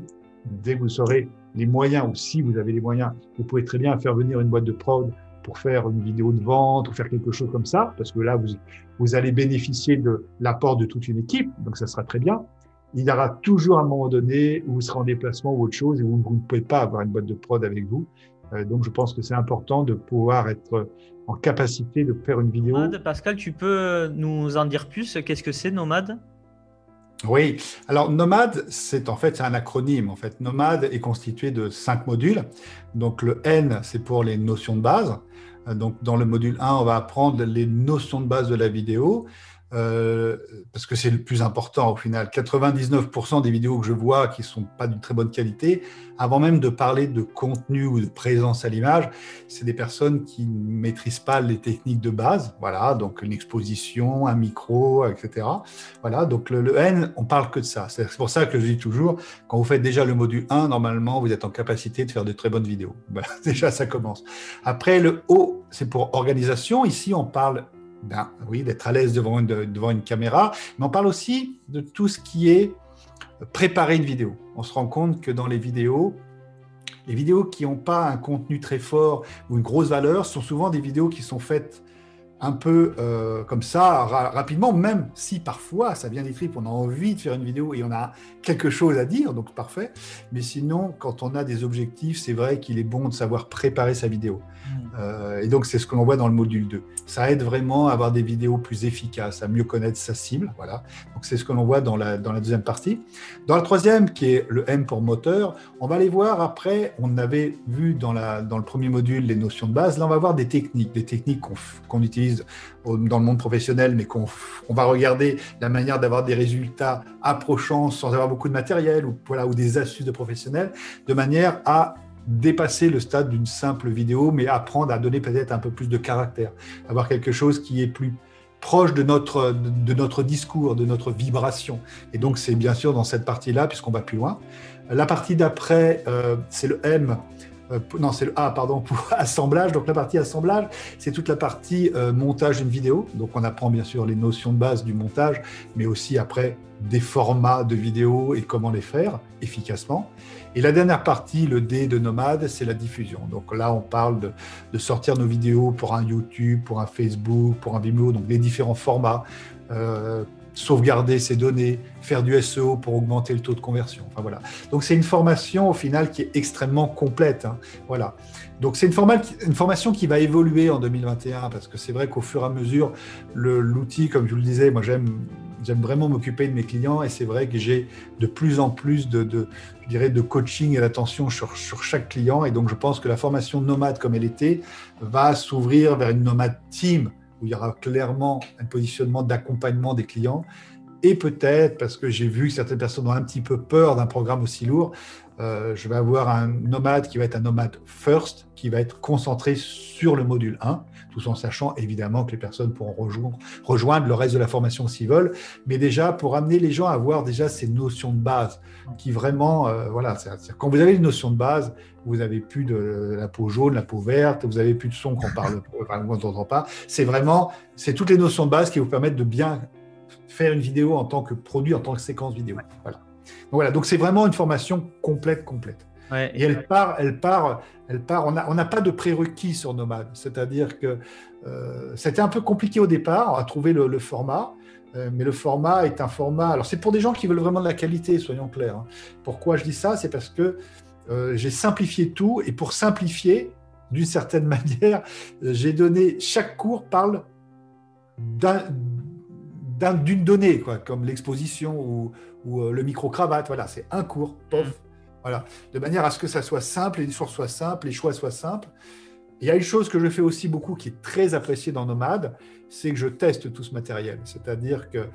dès que vous aurez les moyens, ou si vous avez les moyens, vous pouvez très bien faire venir une boîte de prod pour faire une vidéo de vente ou faire quelque chose comme ça, parce que là, vous, vous allez bénéficier de l'apport de toute une équipe, donc ça sera très bien. Il y aura toujours un moment donné où vous serez en déplacement ou autre chose et où vous ne pouvez pas avoir une boîte de prod avec vous. Euh, donc, je pense que c'est important de pouvoir être en capacité de faire une vidéo. Nomade, Pascal, tu peux nous en dire plus? Qu'est-ce que c'est Nomade? Oui, alors Nomade, c'est en fait un acronyme. En fait, Nomade est constitué de cinq modules. Donc le N, c'est pour les notions de base. Donc dans le module 1, on va apprendre les notions de base de la vidéo. Euh, parce que c'est le plus important au final. 99% des vidéos que je vois qui sont pas d'une très bonne qualité, avant même de parler de contenu ou de présence à l'image, c'est des personnes qui ne maîtrisent pas les techniques de base. Voilà, donc une exposition, un micro, etc. Voilà, donc le, N, on parle que de ça. C'est pour ça que je dis toujours, quand vous faites déjà le module 1, normalement, vous êtes en capacité de faire de très bonnes vidéos. Voilà, déjà, ça commence. Après, le O, c'est pour organisation. Ici, on parle ben, oui, d'être à l'aise devant devant une caméra, mais on parle aussi de tout ce qui est préparer une vidéo. On se rend compte que dans les vidéos, les vidéos qui n'ont pas un contenu très fort ou une grosse valeur sont souvent des vidéos qui sont faites un peu euh, comme ça, rapidement, même si parfois ça vient des tripes, on a envie de faire une vidéo et on a quelque chose à dire, donc parfait. Mais sinon, quand on a des objectifs, c'est vrai qu'il est bon de savoir préparer sa vidéo. Hmm. Euh, et donc, c'est ce que l'on voit dans le module 2. Ça aide vraiment à avoir des vidéos plus efficaces, à mieux connaître sa cible. Voilà. Donc, c'est ce que l'on voit dans la, dans la deuxième partie. Dans la troisième, qui est le M pour moteur, on va aller voir après. On avait vu dans, la, dans le premier module les notions de base. Là, on va voir des techniques, des techniques qu'on utilise dans le monde professionnel, mais qu'on on va regarder la manière d'avoir des résultats approchants sans avoir beaucoup de matériel ou, voilà, ou des astuces de professionnels, de manière à dépasser le stade d'une simple vidéo, mais apprendre à donner peut-être un peu plus de caractère, avoir quelque chose qui est plus proche de notre, de notre discours, de notre vibration. Et donc, c'est bien sûr dans cette partie-là, puisqu'on va plus loin. La partie d'après, euh, c'est le M, euh, non, c'est le A, pardon, pour assemblage. Donc la partie assemblage, c'est toute la partie euh, montage d'une vidéo. Donc on apprend bien sûr les notions de base du montage, mais aussi après des formats de vidéo et comment les faire efficacement. Et la dernière partie, le D de Nomade, c'est la diffusion. Donc là, on parle de, de, sortir nos vidéos pour un YouTube, pour un Facebook, pour un Vimeo, donc les différents formats. Euh, sauvegarder ses données, faire du SEO pour augmenter le taux de conversion. Enfin, voilà. Donc c'est une formation au final qui est extrêmement complète. Hein. Voilà. Donc c'est une, formation qui va évoluer en 2021 parce que c'est vrai qu'au fur et à mesure, l'outil, comme je vous le disais, moi j'aime vraiment m'occuper de mes clients et c'est vrai que j'ai de plus en plus de, coaching et d'attention sur chaque client et donc je pense que la formation nomade comme elle était va s'ouvrir vers une nomade team où il y aura clairement un positionnement d'accompagnement des clients. Et peut-être, parce que j'ai vu que certaines personnes ont un petit peu peur d'un programme aussi lourd, euh, je vais avoir un nomade qui va être un nomade first, qui va être concentré sur le module 1, tout en sachant évidemment que les personnes pourront rejoindre, le reste de la formation s'ils veulent, mais déjà pour amener les gens à avoir déjà ces notions de base, qui vraiment, euh, voilà, quand vous avez une notion de base, vous n'avez plus de la peau jaune, la peau verte, vous n'avez plus de son qu'on parle, enfin, qu'on n'entend pas. C'est vraiment, c'est toutes les notions de base qui vous permettent de bien faire une vidéo en tant que produit, en tant que séquence vidéo. Voilà. Donc voilà, donc c'est vraiment une formation complète, complète. Et elle part, elle part, elle part. On n'a pas de prérequis sur Nomad, c'est-à-dire que euh, c'était un peu compliqué au départ à trouver le, format. Euh, mais le format est un format. Alors, c'est pour des gens qui veulent vraiment de la qualité, soyons clairs. Hein. Pourquoi je dis ça? C'est parce que euh, j'ai simplifié tout et pour simplifier, d'une certaine manière, j'ai donné chaque cours parle d'une donnée, quoi, comme l'exposition ou, ou euh, le micro-cravate. Voilà, c'est un cours, pof. Mm. Voilà, de manière à ce que ça soit simple, les discours soient simples, les choix soient simples. Il y a une chose que je fais aussi beaucoup qui est très appréciée dans Nomade, c'est que je teste tout ce matériel. C'est-à-dire que euh,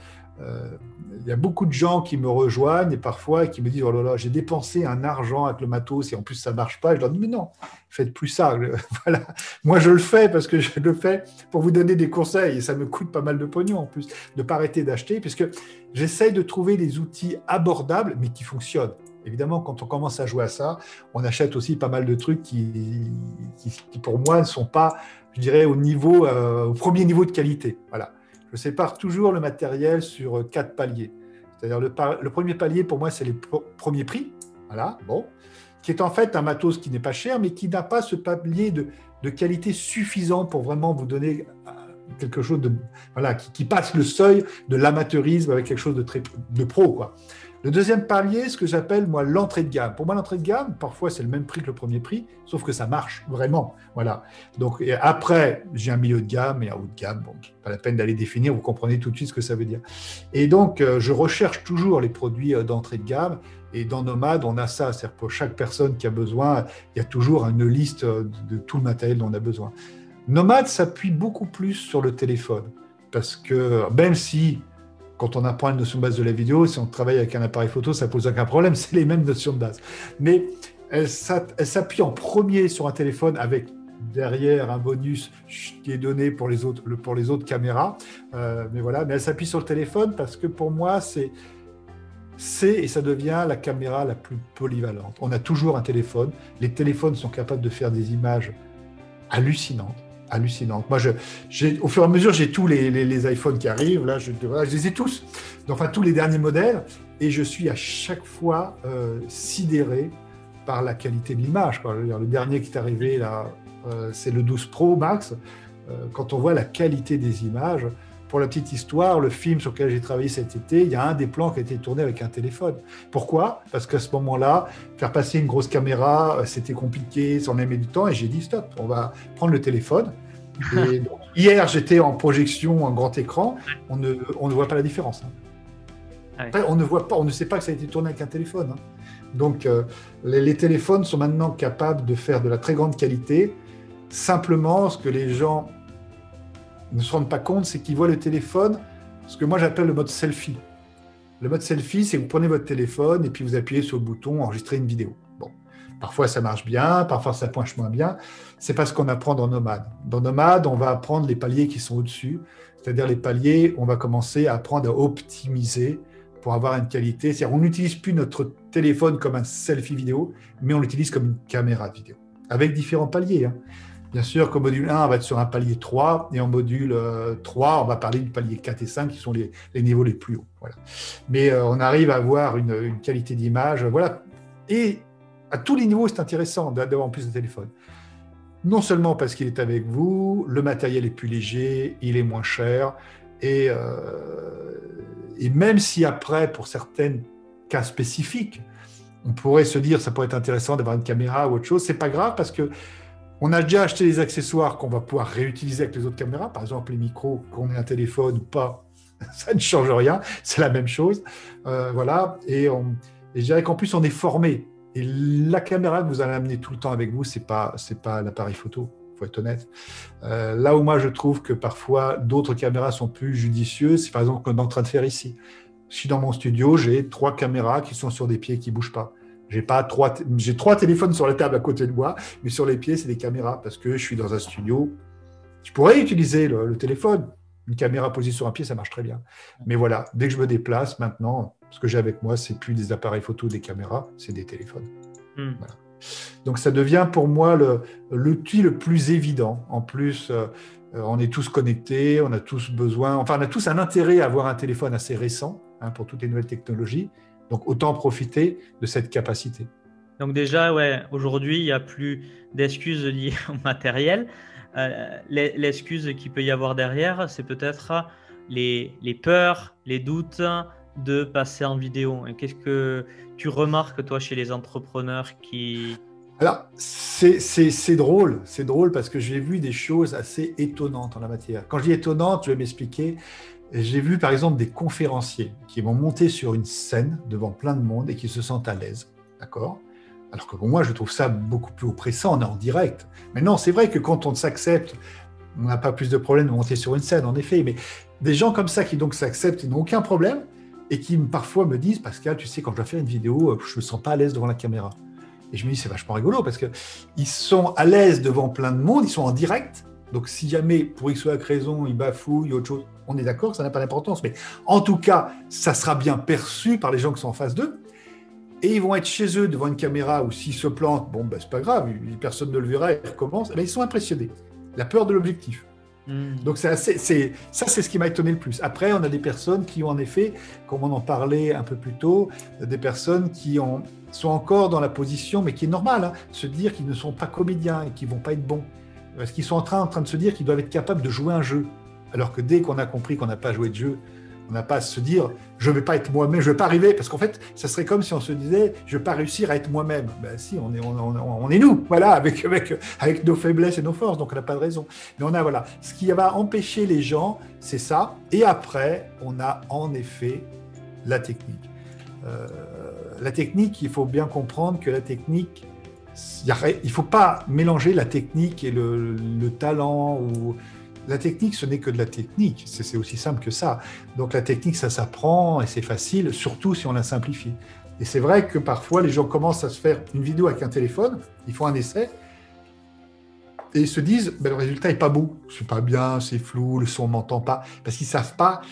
il y a beaucoup de gens qui me rejoignent et parfois qui me disent Oh là là, j'ai dépensé un argent avec le matos et en plus ça ne marche pas. Je leur dis Mais non, faites plus ça. voilà. Moi, je le fais parce que je le fais pour vous donner des conseils et ça me coûte pas mal de pognon en plus de ne pas arrêter d'acheter puisque j'essaye de trouver des outils abordables mais qui fonctionnent. Évidemment, quand on commence à jouer à ça, on achète aussi pas mal de trucs qui, qui, pour moi, ne sont pas, je dirais, au, niveau, euh, au premier niveau de qualité. Voilà. Je sépare toujours le matériel sur quatre paliers. C'est-à-dire le, le, premier palier, pour moi, c'est les premiers prix. Voilà, bon. Qui est en fait un matos qui n'est pas cher, mais qui n'a pas ce palier de, qualité suffisant pour vraiment vous donner euh, quelque chose de voilà qui, qui passe le seuil de l'amateurisme avec quelque chose de très de pro quoi. Le deuxième palier, ce que j'appelle moi l'entrée de gamme. Pour moi, l'entrée de gamme, parfois c'est le même prix que le premier prix, sauf que ça marche vraiment. Voilà. Donc après, j'ai un milieu de gamme et un haut de gamme. Bon, pas la peine d'aller définir, vous comprenez tout de suite ce que ça veut dire. Et donc, euh, je recherche toujours les produits euh, d'entrée de gamme. Et dans Nomad, on a ça. C'est-à-dire pour chaque personne qui a besoin, il y a toujours une liste euh, de tout le matériel dont on a besoin. Nomad s'appuie beaucoup plus sur le téléphone. Parce que même si quand on apprend une notion de base de la vidéo, si on travaille avec un appareil photo, ça pose aucun problème, c'est les mêmes notions de base. Mais elle, s'appuie en premier sur un téléphone avec derrière un bonus qui est donné pour les autres, pour les autres caméras. Euh, mais voilà, mais elle s'appuie sur le téléphone parce que pour moi, c'est et ça devient la caméra la plus polyvalente. On a toujours un téléphone. Les téléphones sont capables de faire des images hallucinantes hallucinante. Moi, je, au fur et à mesure, j'ai tous les, les, iPhones qui arrivent. Là, je, je, les ai tous. Enfin, tous les derniers modèles. Et je suis à chaque fois euh, sidéré par la qualité de l'image. Le dernier qui est arrivé, euh, c'est le 12 Pro Max. Euh, quand on voit la qualité des images, pour la petite histoire, le film sur lequel j'ai travaillé cet été, il y a un des plans qui a été tourné avec un téléphone. Pourquoi? Parce qu'à ce moment-là, faire passer une grosse caméra, c'était compliqué, ça en aimait du temps, et j'ai dit stop, on va prendre le téléphone, hier, j'étais en projection en grand écran. On ne, on ne voit pas la différence. Hein. on ne voit pas, on ne sait pas que ça a été tourné avec un téléphone. Hein. Donc, euh, les, téléphones sont maintenant capables de faire de la très grande qualité. Simplement, ce que les gens ne se rendent pas compte, c'est qu'ils voient le téléphone, ce que moi j'appelle le mode selfie. Le mode selfie, c'est que vous prenez votre téléphone et puis vous appuyez sur le bouton enregistrer une vidéo. Parfois, ça marche bien, parfois, ça pointe moins bien. C'est pas ce qu'on apprend dans Nomade. Dans Nomade, on va apprendre les paliers qui sont au-dessus, c'est-à-dire les paliers, on va commencer à apprendre à optimiser pour avoir une qualité. C'est-à-dire, on n'utilise plus notre téléphone comme un selfie vidéo, mais on l'utilise comme une caméra vidéo, avec différents paliers. Hein. Bien sûr qu'au module 1, on va être sur un palier 3, et en module 3, euh, on va parler du palier 4 et 5, qui sont les, niveaux les plus hauts. Voilà. Mais euh, on arrive à avoir une, qualité d'image. Voilà. Et à tous les niveaux, c'est intéressant d'avoir plus de téléphone. Non seulement parce qu'il est avec vous, le matériel est plus léger, il est moins cher, et, euh, et même si après, pour certains cas spécifiques, on pourrait se dire ça pourrait être intéressant d'avoir une caméra ou autre chose, c'est pas grave parce que on a déjà acheté les accessoires qu'on va pouvoir réutiliser avec les autres caméras, par exemple les micros, qu'on ait un téléphone ou pas, ça ne change rien, c'est la même chose. Euh, voilà, et, on, et je dirais qu'en plus on est formé et la caméra que vous allez amener tout le temps avec vous, c'est pas pas l'appareil photo. Faut être honnête. Euh, là où moi je trouve que parfois d'autres caméras sont plus judicieuses, c'est par exemple comme on est en train de faire ici. Je suis dans mon studio, j'ai trois caméras qui sont sur des pieds qui bougent pas. J'ai pas trois, j'ai trois téléphones sur la table à côté de moi, mais sur les pieds c'est des caméras parce que je suis dans un studio. Je pourrais utiliser le téléphone, une caméra posée sur un pied, ça marche très bien. Mais voilà, dès que je me déplace maintenant, ce que j'ai avec moi, c'est plus des appareils photo, des caméras, c'est des téléphones. Hmm. Donc ça devient pour moi l'outil le, plus évident. En plus, euh, on est tous connectés, on a tous besoin, enfin on a tous un intérêt à avoir un téléphone assez récent hein, pour toutes les nouvelles technologies. Donc autant profiter de cette capacité. Donc déjà, ouais, aujourd'hui, il n'y a plus d'excuses liées au matériel. Euh, l'excuse qu'il peut y avoir derrière, c'est peut-être les, peurs, les doutes de passer en vidéo. Qu'est-ce que tu remarques, toi, chez les entrepreneurs qui... Alors, c'est drôle, c'est drôle parce que j'ai vu des choses assez étonnantes en la matière. Quand je dis étonnante, je vais m'expliquer. j'ai vu par exemple des conférenciers qui vont monter sur une scène devant plein de monde et qui se sentent à l'aise. D'accord? Alors que pour moi, je trouve ça beaucoup plus oppressant, on est en direct. Mais non, c'est vrai que quand on s'accepte, on n'a pas plus de problème de monter sur une scène, en effet. Mais des gens comme ça qui donc s'acceptent, ils n'ont aucun problème et qui parfois me disent Pascal, tu sais, quand je dois faire une vidéo, euh, je me sens pas à l'aise devant la caméra. Et je me dis, c'est vachement rigolo parce qu'ils sont à l'aise devant plein de monde, ils sont en direct. Donc, si jamais, pour X ou Y raison, ils bafouillent, autre chose, on est d'accord, ça n'a pas d'importance. Mais en tout cas, ça sera bien perçu par les gens qui sont en face d'eux. Et ils vont être chez eux devant une caméra ou s'ils se plantent, bon, ben, c'est pas grave, personne ne le verra, ils recommencent. Mais ils sont impressionnés. La peur de l'objectif. Hmm. Donc c'est ça, c'est ce qui m'a étonné le plus. Après, on a des personnes qui ont en effet, comme on en parlait un peu plus tôt, des personnes qui ont, sont encore dans la position, mais qui est normal, hein, se dire qu'ils ne sont pas comédiens et qu'ils vont pas être bons. Parce qu'ils sont en train, en train de se dire qu'ils doivent être capables de jouer un jeu. Alors que dès qu'on a compris qu'on n'a pas joué de jeu, on n'a pas à se dire je ne vais pas être moi-même, je ne vais pas arriver. Parce qu'en fait, ça serait comme si on se disait je ne vais pas réussir à être moi-même. Ben si, on est, on, est nous, voilà, avec, avec, avec nos faiblesses et nos forces, donc on n'a pas de raison. Mais on a, voilà, ce qui va empêcher les gens, c'est ça. Et après, on a en effet la technique. Euh, la technique, il faut bien comprendre que la technique, il ne faut pas mélanger la technique et le, le talent ou la technique, ce n'est que de la technique. C'est aussi simple que ça. Donc la technique, ça s'apprend et c'est facile, surtout si on la simplifie. Et c'est vrai que parfois, les gens commencent à se faire une vidéo avec un téléphone, ils font un essai, et ils se disent, ben, le résultat n'est pas beau, c'est pas bien, c'est flou, le son m'entend pas, parce qu'ils ne savent pas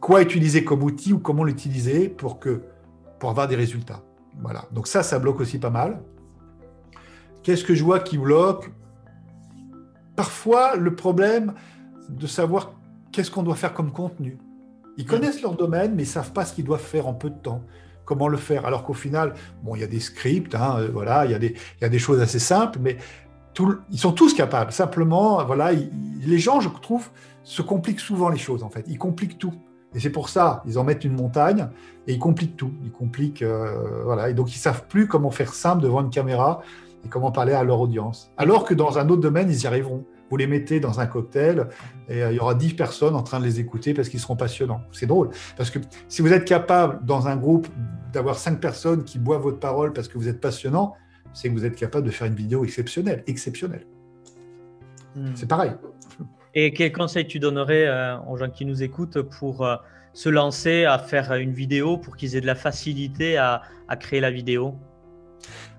quoi utiliser comme outil ou comment l'utiliser pour, pour avoir des résultats. Voilà. Donc ça, ça bloque aussi pas mal. Qu'est-ce que je vois qui bloque? Parfois le problème de savoir qu'est-ce qu'on doit faire comme contenu. Ils mm. connaissent leur domaine, mais ils savent pas ce qu'ils doivent faire en peu de temps. Comment le faire? Alors qu'au final, bon, il y a des scripts, hein, euh, voilà, il y, a des, il y a des choses assez simples, mais tout, ils sont tous capables. Simplement, voilà, les gens, je trouve, se compliquent souvent les choses en fait. Ils compliquent tout. Et c'est pour ça, ils en mettent une montagne et ils compliquent tout. Ils compliquent, euh, voilà. Et donc ils savent plus comment faire simple devant une caméra et comment parler à leur audience. Alors que dans un autre domaine, ils y arriveront. Vous les mettez dans un cocktail et euh, il y aura dix personnes en train de les écouter parce qu'ils seront passionnants. C'est drôle. Parce que si vous êtes capable, dans un groupe, d'avoir cinq personnes qui boivent votre parole parce que vous êtes passionnant, c'est que vous êtes capable de faire une vidéo exceptionnelle. Exceptionnelle. Hmm. C'est pareil. Et quel conseil tu donnerais euh, aux gens qui nous écoutent pour euh, se lancer à faire une vidéo pour qu'ils aient de la facilité à, à créer la vidéo?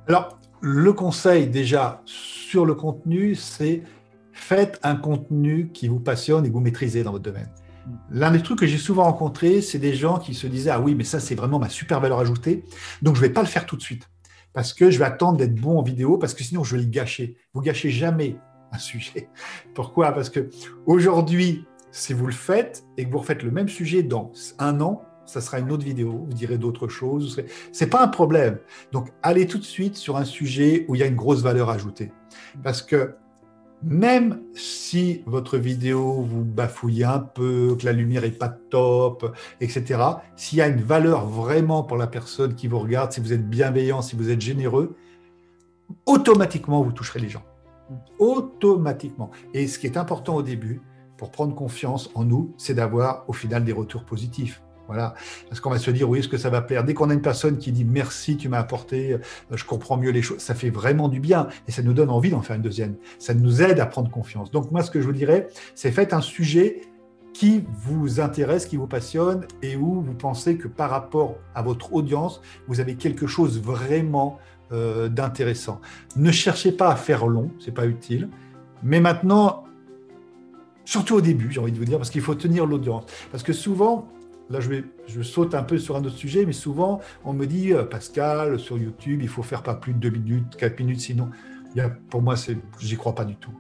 Alors, le conseil déjà sur le contenu, c'est faites un contenu qui vous passionne et que vous maîtrisez dans votre domaine. Mm. L'un des trucs que j'ai souvent rencontré, c'est des gens qui se disaient Ah oui, mais ça, c'est vraiment ma super valeur ajoutée, donc je ne vais pas le faire tout de suite. Parce que je vais attendre d'être bon en vidéo, parce que sinon, je vais le gâcher. Vous gâchez jamais un sujet. Pourquoi? Parce que aujourd'hui, si vous le faites et que vous refaites le même sujet dans un an, ça sera une autre vidéo, vous direz d'autres choses. Ce n'est pas un problème. Donc, allez tout de suite sur un sujet où il y a une grosse valeur ajoutée. Parce que même si votre vidéo vous bafouille un peu, que la lumière est pas top, etc., s'il y a une valeur vraiment pour la personne qui vous regarde, si vous êtes bienveillant, si vous êtes généreux, automatiquement vous toucherez les gens. Automatiquement. Et ce qui est important au début, pour prendre confiance en nous, c'est d'avoir au final des retours positifs. Voilà. Parce qu'on va se dire, oui, est-ce que ça va plaire? Dès qu'on a une personne qui dit merci, tu m'as apporté, euh, je comprends mieux les choses, ça fait vraiment du bien et ça nous donne envie d'en faire une deuxième. Ça nous aide à prendre confiance. Donc, moi, ce que je vous dirais, c'est faites un sujet qui vous intéresse, qui vous passionne et où vous pensez que par rapport à votre audience, vous avez quelque chose vraiment euh, d'intéressant. Ne cherchez pas à faire long, c'est pas utile. Mais maintenant, surtout au début, j'ai envie de vous dire, parce qu'il faut tenir l'audience. Parce que souvent, Là, je, vais, je saute un peu sur un autre sujet, mais souvent, on me dit, euh, Pascal, sur YouTube, il faut faire pas plus de 2 minutes, 4 minutes, sinon, il y a, pour moi, j'y crois pas du tout.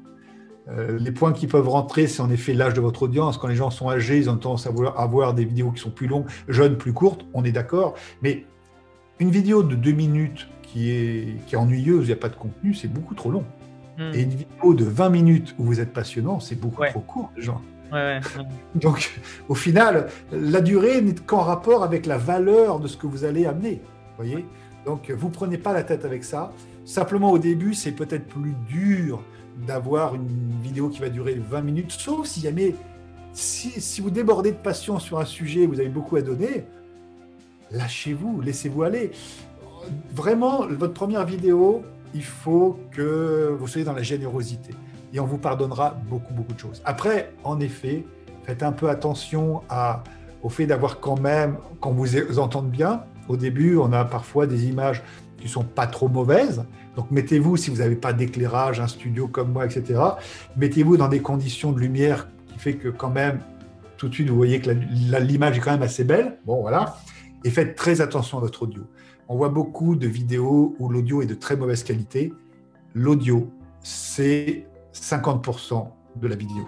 Euh, les points qui peuvent rentrer, c'est en effet l'âge de votre audience. Quand les gens sont âgés, ils ont tendance à vouloir avoir des vidéos qui sont plus longues, jeunes, plus courtes, on est d'accord. Mais une vidéo de 2 minutes qui est, qui est ennuyeuse, il n'y a pas de contenu, c'est beaucoup trop long. Hmm. Et une vidéo de 20 minutes où vous êtes passionnant, c'est beaucoup trop court, gens. Donc, au final, la durée n'est qu'en rapport avec la valeur de ce que vous allez amener. Voyez Donc, vous prenez pas la tête avec ça. Simplement, au début, c'est peut-être plus dur d'avoir une vidéo qui va durer 20 minutes, sauf si jamais si, vous débordez de passion sur un sujet, vous avez beaucoup à donner, lâchez-vous, laissez-vous aller. Vraiment, votre première vidéo, il faut que vous soyez dans la générosité et on vous pardonnera beaucoup, beaucoup de choses. Après, en effet, faites un peu attention au fait d'avoir quand même, quand vous entendez bien, au début, on a parfois des images qui sont pas trop mauvaises. Donc mettez-vous, si vous n'avez pas d'éclairage, un studio comme moi, etc., mettez-vous dans des conditions de lumière qui fait que quand même, tout de suite, vous voyez que l'image est quand même assez belle. Bon, voilà. Et faites très attention à votre audio. On voit beaucoup de vidéos où l'audio est de très mauvaise qualité. L'audio, c'est 50% de la vidéo.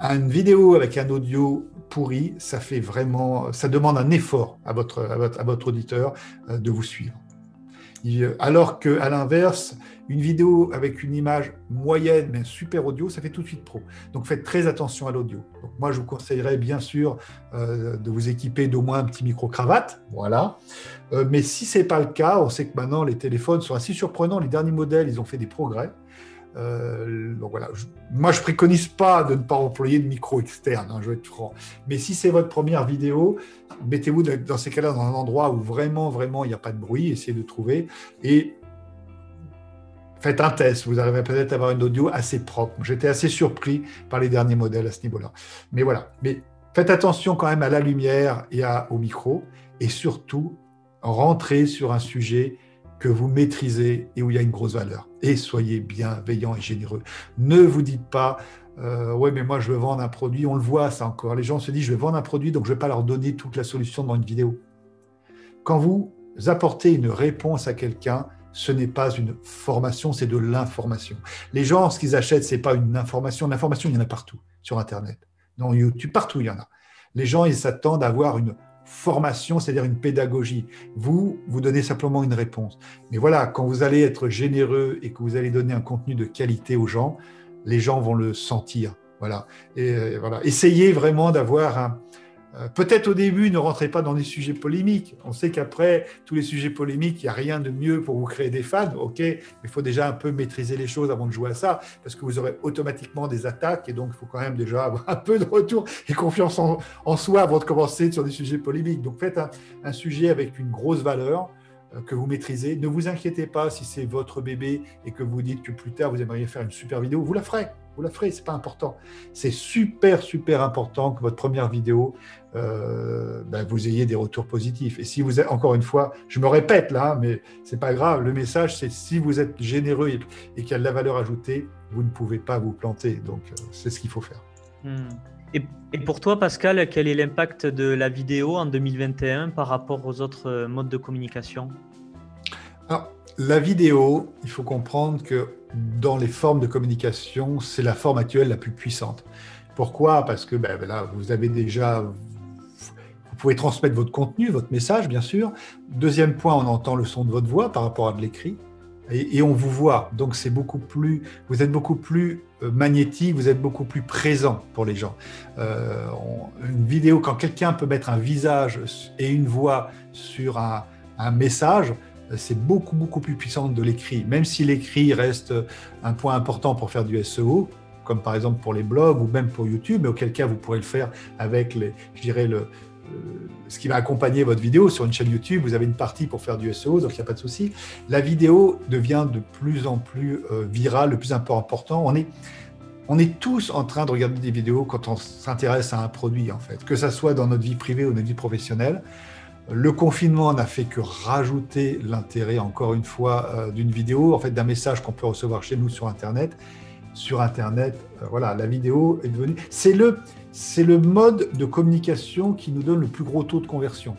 Une vidéo avec un audio pourri, ça fait vraiment, ça demande un effort à votre, à votre, auditeur euh, de vous suivre. Alors qu'à l'inverse, une vidéo avec une image moyenne mais super audio, ça fait tout de suite pro. Donc faites très attention à l'audio. moi, je vous conseillerais bien sûr euh, de vous équiper d'au moins un petit micro-cravate. Voilà. Euh, mais si ce n'est pas le cas, on sait que maintenant les téléphones sont assez surprenants. Les derniers modèles, ils ont fait des progrès. Euh, donc voilà, moi je préconise pas de ne pas employer de micro externe, hein, je vais être franc. Mais si c'est votre première vidéo, mettez-vous dans ces cas-là dans un endroit où vraiment, vraiment il n'y a pas de bruit, essayez de trouver et faites un test. Vous arrivez peut-être à avoir une audio assez propre. J'étais assez surpris par les derniers modèles à ce niveau-là. Mais voilà, mais faites attention quand même à la lumière et au micro et surtout rentrez sur un sujet que vous maîtrisez et où il y a une grosse valeur. Et soyez bienveillant et généreux. Ne vous dites pas, euh, ouais, mais moi je veux vendre un produit. On le voit ça encore. Les gens se disent, je vais vendre un produit, donc je ne vais pas leur donner toute la solution dans une vidéo. Quand vous apportez une réponse à quelqu'un, ce n'est pas une formation, c'est de l'information. Les gens, ce qu'ils achètent, c'est pas une information. L'information, il y en a partout sur Internet, dans YouTube, partout il y en a. Les gens, ils s'attendent à avoir une formation, c'est-à-dire une pédagogie. Vous, vous donnez simplement une réponse. Mais voilà, quand vous allez être généreux et que vous allez donner un contenu de qualité aux gens, les gens vont le sentir. Voilà. Et euh, voilà. Essayez vraiment d'avoir un, peut-être au début, ne rentrez pas dans des sujets polémiques. On sait qu'après, tous les sujets polémiques, il n'y a rien de mieux pour vous créer des fans. OK, mais il faut déjà un peu maîtriser les choses avant de jouer à ça, parce que vous aurez automatiquement des attaques, et donc il faut quand même déjà avoir un peu de retour et confiance en, soi avant de commencer sur des sujets polémiques. Donc faites un, sujet avec une grosse valeur euh, que vous maîtrisez. Ne vous inquiétez pas si c'est votre bébé et que vous dites que plus tard vous aimeriez faire une super vidéo, vous la ferez vous la ferez, c'est pas important. C'est super, super important que votre première vidéo, euh, ben, vous ayez des retours positifs. Et si vous êtes, encore une fois, je me répète là, mais c'est pas grave. Le message, c'est si vous êtes généreux et, qu'il y a de la valeur ajoutée, vous ne pouvez pas vous planter. Donc, euh, c'est ce qu'il faut faire. Hmm. Et, et, pour toi, Pascal, quel est l'impact de la vidéo en 2021 par rapport aux autres euh, modes de communication? Alors, la vidéo, il faut comprendre que dans les formes de communication, c'est la forme actuelle la plus puissante. Pourquoi? Parce que ben, là, vous avez déjà, vous pouvez transmettre votre contenu, votre message, bien sûr. Deuxième point, on entend le son de votre voix par rapport à de l'écrit. Et, on vous voit, donc c'est beaucoup plus, vous êtes beaucoup plus euh, magnétique, vous êtes beaucoup plus présent pour les gens. Euh, une vidéo, quand quelqu'un peut mettre un visage et une voix sur un, un message, c'est beaucoup, beaucoup plus puissant de l'écrit. Même si l'écrit reste un point important pour faire du SEO, comme par exemple pour les blogs ou même pour YouTube, mais auquel cas vous pourrez le faire avec, les, je dirais, le, ce qui va accompagner votre vidéo sur une chaîne YouTube. Vous avez une partie pour faire du SEO, donc il n'y a pas de souci. La vidéo devient de plus en plus euh, virale, le plus important. On est, on est tous en train de regarder des vidéos quand on s'intéresse à un produit, en fait, que ce soit dans notre vie privée ou notre vie professionnelle. Le confinement n'a fait que rajouter l'intérêt, encore une fois, euh, d'une vidéo, en fait, d'un message qu'on peut recevoir chez nous sur Internet. Sur Internet, euh, voilà, la vidéo est devenue. C'est le, c'est le mode de communication qui nous donne le plus gros taux de conversion.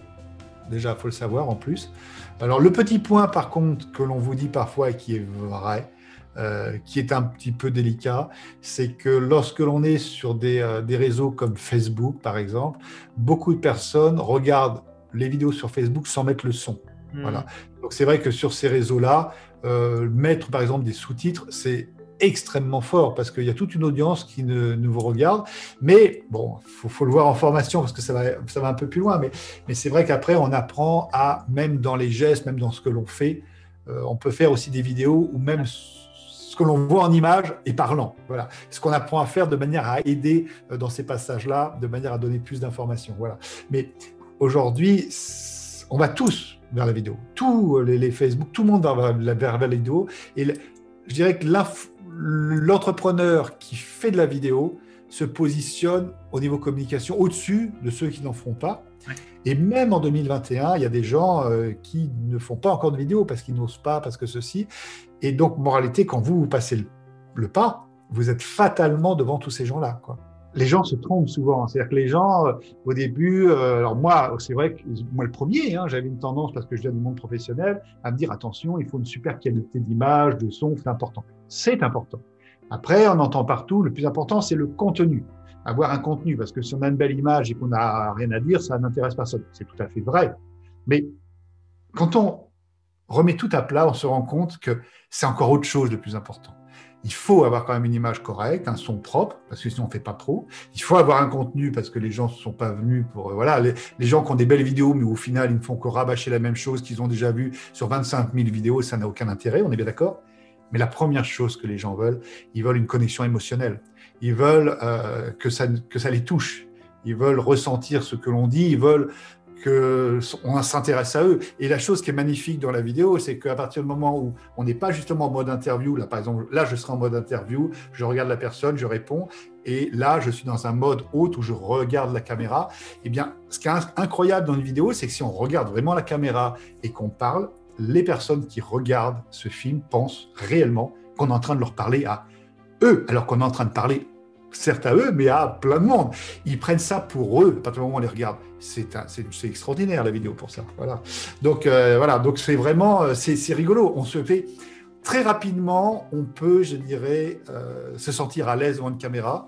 Déjà, il faut le savoir en plus. Alors, le petit point, par contre, que l'on vous dit parfois et qui est vrai, euh, qui est un petit peu délicat, c'est que lorsque l'on est sur des, des réseaux comme Facebook, par exemple, beaucoup de personnes regardent les vidéos sur Facebook sans mettre le son. Hmm. Voilà. Donc c'est vrai que sur ces réseaux-là, euh, mettre par exemple des sous-titres, c'est extrêmement fort parce qu'il y a toute une audience qui ne, vous regarde. Mais bon, il faut, le voir en formation parce que ça va, ça va un peu plus loin. Mais, mais c'est vrai qu'après, on apprend à, même dans les gestes, même dans ce que l'on fait, euh, on peut faire aussi des vidéos ou même ce que l'on voit en image est parlant. Voilà. Ce qu'on apprend à faire de manière à aider euh, dans ces passages-là, de manière à donner plus d'informations. Voilà. Mais aujourd'hui, on va tous vers la vidéo. Tous les, Facebook, tout le monde va vers, la vidéo. Et je dirais que l'entrepreneur qui fait de la vidéo se positionne au niveau communication au-dessus de ceux qui n'en font pas. Et même en 2021, il y a des gens euh, qui ne font pas encore de vidéo parce qu'ils n'osent pas, parce que ceci. Et donc, moralité, quand vous, vous passez le, pas, vous êtes fatalement devant tous ces gens-là. Les gens se trompent souvent. C'est-à-dire que les gens, euh, au début, euh, alors moi, c'est vrai que moi le premier, hein, j'avais une tendance, parce que je viens du monde professionnel, à me dire attention, il faut une super qualité d'image, de son, c'est important. C'est important. Après, on entend partout, le plus important, c'est le contenu avoir un contenu, parce que si on a une belle image et qu'on n'a rien à dire, ça n'intéresse personne. C'est tout à fait vrai. Mais quand on remet tout à plat, on se rend compte que c'est encore autre chose de plus important. Il faut avoir quand même une image correcte, un son propre, parce que sinon on fait pas trop. Il faut avoir un contenu, parce que les gens ne sont pas venus pour... Euh, voilà, les, gens qui ont des belles vidéos, mais au final, ils ne font que rabâcher la même chose qu'ils ont déjà vu sur 25 000 vidéos, ça n'a aucun intérêt, on est bien d'accord Mais la première chose que les gens veulent, ils veulent une connexion émotionnelle. Ils veulent euh, que, ça, que ça les touche. Ils veulent ressentir ce que l'on dit. Ils veulent qu'on s'intéresse à eux. Et la chose qui est magnifique dans la vidéo, c'est qu'à partir du moment où on n'est pas justement en mode interview, là par exemple, là je serai en mode interview, je regarde la personne, je réponds, et là je suis dans un mode haute où je regarde la caméra. Eh bien, ce qui est incroyable dans une vidéo, c'est que si on regarde vraiment la caméra et qu'on parle, les personnes qui regardent ce film pensent réellement qu'on est en train de leur parler à eux, alors qu'on est en train de parler certes à eux, mais à plein de monde. Ils prennent ça pour eux à partir du moment où on les regarde. C'est extraordinaire la vidéo pour ça. Voilà. Donc euh, voilà, donc c'est vraiment euh, c'est rigolo. On se fait très rapidement, on peut, je dirais, euh, se sentir à l'aise devant une caméra.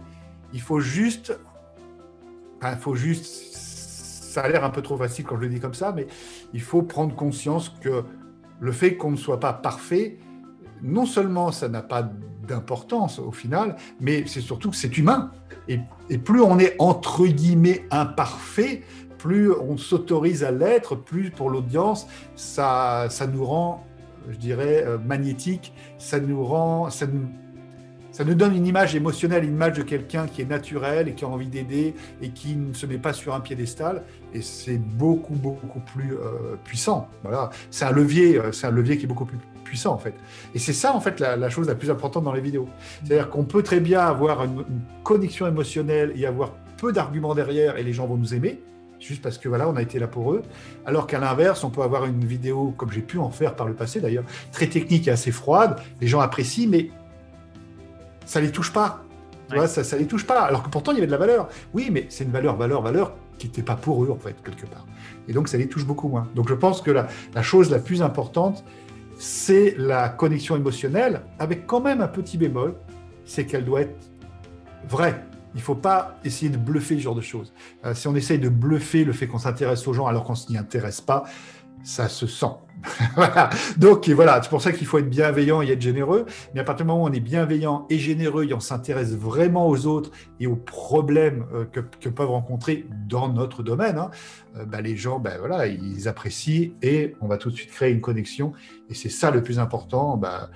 Il faut juste, il faut juste, ça a l'air un peu trop facile quand je le dis comme ça, mais il faut prendre conscience que le fait qu'on ne soit pas parfait, non seulement ça n'a pas d'importance au final, mais c'est surtout que c'est humain. Et, plus on est entre guillemets imparfait, plus on s'autorise à l'être, plus pour l'audience, ça, ça nous rend, je dirais, euh, magnétique, ça nous rend, ça nous, ça nous donne une image émotionnelle, une image de quelqu'un qui est naturel et qui a envie d'aider et qui ne se met pas sur un piédestal. Et c'est beaucoup, beaucoup plus euh, puissant. Voilà. C'est un levier, euh, c'est un levier qui est beaucoup plus puissant en fait. Et c'est ça en fait la, chose la plus importante dans les vidéos. C'est-à-dire qu'on peut très bien avoir une, connexion émotionnelle et avoir peu d'arguments derrière et les gens vont nous aimer juste parce que voilà, on a été là pour eux. Alors qu'à l'inverse, on peut avoir une vidéo, comme j'ai pu en faire par le passé d'ailleurs, très technique et assez froide. Les gens apprécient, mais ça les touche pas. ça, ça les touche pas. Alors que pourtant, il y avait de la valeur. Oui, mais c'est une valeur, valeur, valeur qui n'était pas pour eux, en fait, quelque part. Et donc, ça les touche beaucoup moins. Donc, je pense que la, la chose la plus importante, c'est la connexion émotionnelle, avec quand même un petit bémol, c'est qu'elle doit être vraie. Il ne faut pas essayer de bluffer ce genre de choses. Euh, si on essaye de bluffer le fait qu'on s'intéresse aux gens alors qu'on ne s'y intéresse pas, ça se sent. Donc voilà, c'est pour ça qu'il faut être bienveillant et être généreux. Mais à partir du moment où on est bienveillant et généreux et on s'intéresse vraiment aux autres et aux problèmes euh, que, peuvent rencontrer dans notre domaine, hein, euh, bah, les gens, bah, voilà, ils apprécient et on va tout de suite créer une connexion. Et c'est ça le plus important. Bah,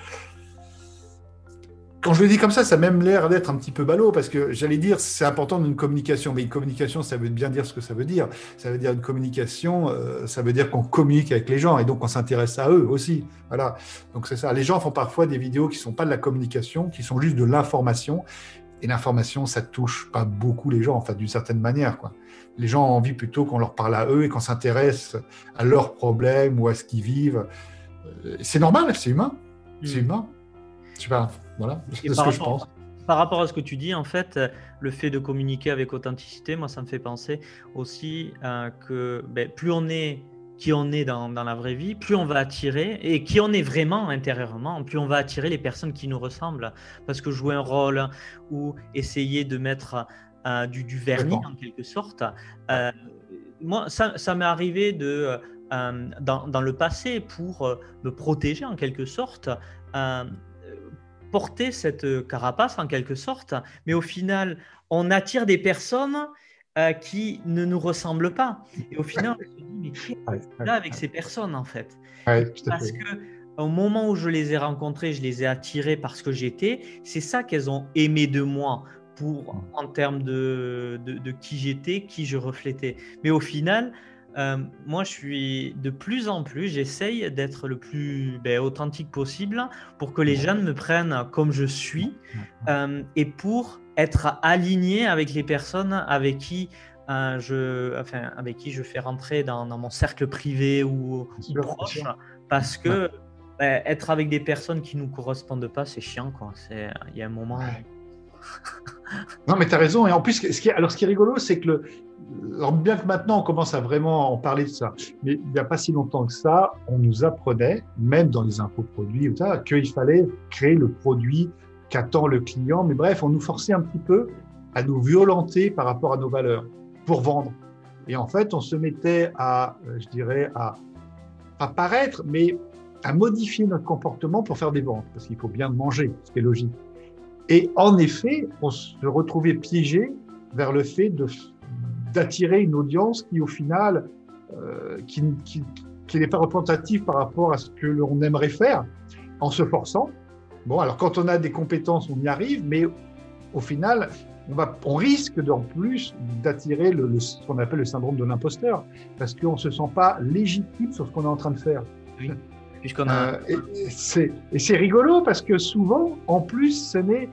quand je le dis comme ça, ça a même l'air d'être un petit peu ballot, parce que j'allais dire, c'est important d'une communication, mais une communication, ça veut bien dire ce que ça veut dire. Ça veut dire une communication, euh, ça veut dire qu'on communique avec les gens, et donc on s'intéresse à eux aussi. Voilà. Donc c'est ça. Les gens font parfois des vidéos qui ne sont pas de la communication, qui sont juste de l'information, et l'information, ça touche pas beaucoup les gens, en fait, d'une certaine manière. Quoi. Les gens ont envie plutôt qu'on leur parle à eux et qu'on s'intéresse à leurs problèmes ou à ce qu'ils vivent. Euh, c'est normal, c'est humain. C'est mmh. humain. Je pas. Voilà, c'est ce que je pense. Par rapport à ce que tu dis, en fait, le fait de communiquer avec authenticité, moi, ça me fait penser aussi euh, que ben, plus on est qui on est dans, dans, la vraie vie, plus on va attirer, et qui on est vraiment intérieurement, plus on va attirer les personnes qui nous ressemblent. Parce que jouer un rôle ou essayer de mettre euh, du, du, vernis en quelque sorte, euh, moi, ça, ça m'est arrivé de, dans, dans, le passé pour me protéger en quelque sorte porter cette carapace en quelque sorte, mais au final, on attire des personnes euh, qui ne nous ressemblent pas. Et au final, on se dit, mais qu'est-ce là avec ces personnes en fait? Parce que au moment où je les ai rencontrées, je les ai attirées parce que j'étais. C'est ça qu'elles ont aimé de moi pour, en termes de, de, qui j'étais, qui je reflétais. Mais au final, euh, moi, je suis de plus en plus, j'essaye d'être le plus ben, authentique possible pour que les jeunes me prennent comme je suis euh, et pour être aligné avec les personnes avec qui euh, je, enfin, avec qui je fais rentrer dans, mon cercle privé ou, proche, parce que ben, être avec des personnes qui nous correspondent pas, c'est chiant, quoi. C'est, il y a un moment. Non, mais tu as raison. Et en plus, ce qui alors, ce qui est rigolo, c'est que alors bien que maintenant on commence à vraiment en parler de ça, mais il n'y a pas si longtemps que ça, on nous apprenait, même dans les infoproduits, qu'il fallait créer le produit qu'attend le client. Mais bref, on nous forçait un petit peu à nous violenter par rapport à nos valeurs pour vendre. Et en fait, on se mettait à, je dirais, à, à paraître, mais à modifier notre comportement pour faire des ventes, parce qu'il faut bien manger, ce qui est logique. Et en effet, on se retrouvait piégé vers le fait d'attirer une audience qui, au final, euh, qui, n'est pas représentative par rapport à ce que l'on aimerait faire, en se forçant. Bon, alors quand on a des compétences, on y arrive, mais au final, on, risque en plus d'attirer ce qu'on appelle le syndrome de l'imposteur, parce qu'on ne se sent pas légitime sur ce qu'on est en train de faire. Euh, et c'est rigolo parce que souvent, en plus, ce n'est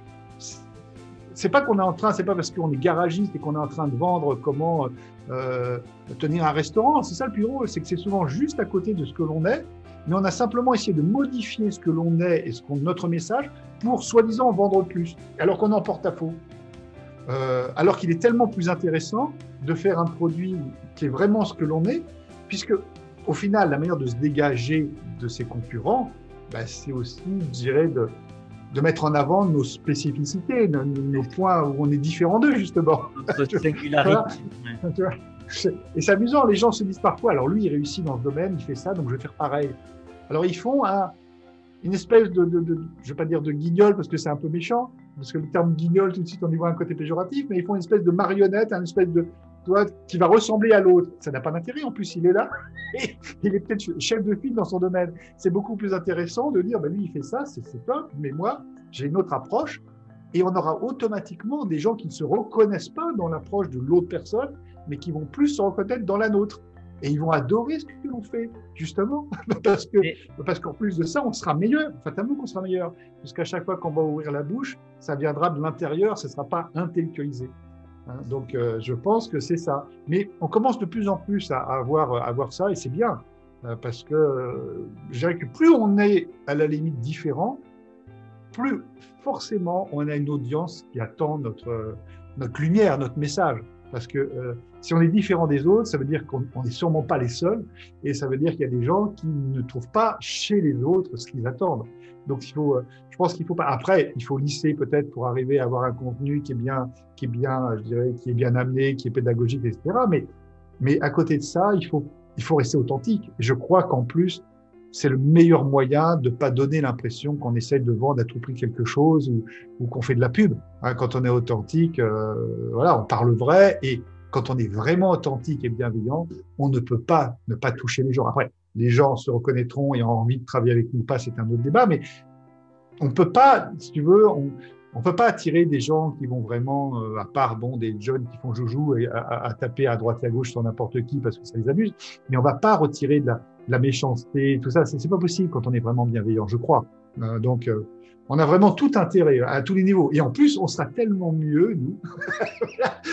c'est pas qu'on est en train, c'est pas parce qu'on est garagiste et qu'on est en train de vendre comment euh, tenir un restaurant. C'est ça le plus drôle, c'est que c'est souvent juste à côté de ce que l'on est, mais on a simplement essayé de modifier ce que l'on est et ce qu'on notre message pour soi-disant vendre plus, alors qu'on en porte à faux. Euh, alors qu'il est tellement plus intéressant de faire un produit qui est vraiment ce que l'on est, puisque au final, la manière de se dégager de ses concurrents, bah, c'est aussi, je dirais, de, de mettre en avant nos spécificités, nos, points où on est différent d'eux, justement. Notre singularité. Et c'est amusant, les gens se disent parfois, alors lui, il réussit dans ce domaine, il fait ça, donc je vais faire pareil. Alors ils font une espèce de, je ne vais pas dire de guignol parce que c'est un peu méchant, parce que le terme guignol, tout de suite, on y voit un côté péjoratif, mais ils font une espèce de marionnette, une espèce de, toi, qui va ressembler à l'autre. Ça n'a pas d'intérêt, en plus, il est là, il est peut-être chef de file dans son domaine. C'est beaucoup plus intéressant de dire, ben, lui, il fait ça, c'est top, mais moi, j'ai une autre approche, et on aura automatiquement des gens qui ne se reconnaissent pas dans l'approche de l'autre personne, mais qui vont plus se reconnaître dans la nôtre. Et ils vont adorer ce que l'on fait, justement, parce que parce qu'en plus de ça, on sera meilleur. Fatalement qu'on sera meilleur, puisqu'à chaque fois qu'on va ouvrir la bouche, ça viendra de l'intérieur, ce ne sera pas intellectualisé. Hein, donc, euh, je pense que c'est ça. Mais on commence de plus en plus à, avoir, à voir ça, et c'est bien, euh, parce que euh, je dirais que plus on est à la limite différent, plus forcément on a une audience qui attend notre, notre lumière, notre message. Parce que si on est différent des autres, ça veut dire qu'on n'est sûrement pas les seuls, et ça veut dire qu'il y a des gens qui ne trouvent pas chez les autres ce qu'ils attendent. Donc, il faut, euh, je pense qu'il faut pas. Après, il faut lisser peut-être pour arriver à avoir un contenu qui est bien, qui est bien, je dirais, qui est bien amené, qui est pédagogique, etc. Mais, mais à côté de ça, il faut, il faut rester authentique. Je crois qu'en plus, c'est le meilleur moyen de pas donner l'impression qu'on essaie de vendre à tout prix quelque chose ou, qu'on fait de la pub. Hein, quand on est authentique, euh, voilà, on parle vrai et quand on est vraiment authentique et bienveillant, on ne peut pas ne pas toucher les gens. Après, les gens se reconnaîtront et ont envie de travailler avec nous ou pas, c'est un autre débat, mais on ne peut pas, si tu veux, on ne peut pas attirer des gens qui vont vraiment, euh, à part bon, des jeunes qui font joujou et à, taper à droite et à gauche sur n'importe qui parce que ça les amuse, mais on ne va pas retirer de la, méchanceté, tout ça, c'est pas possible quand on est vraiment bienveillant, je crois. Euh, donc, euh, on a vraiment tout intérêt à tous les niveaux. Et en plus, on sera tellement mieux, nous.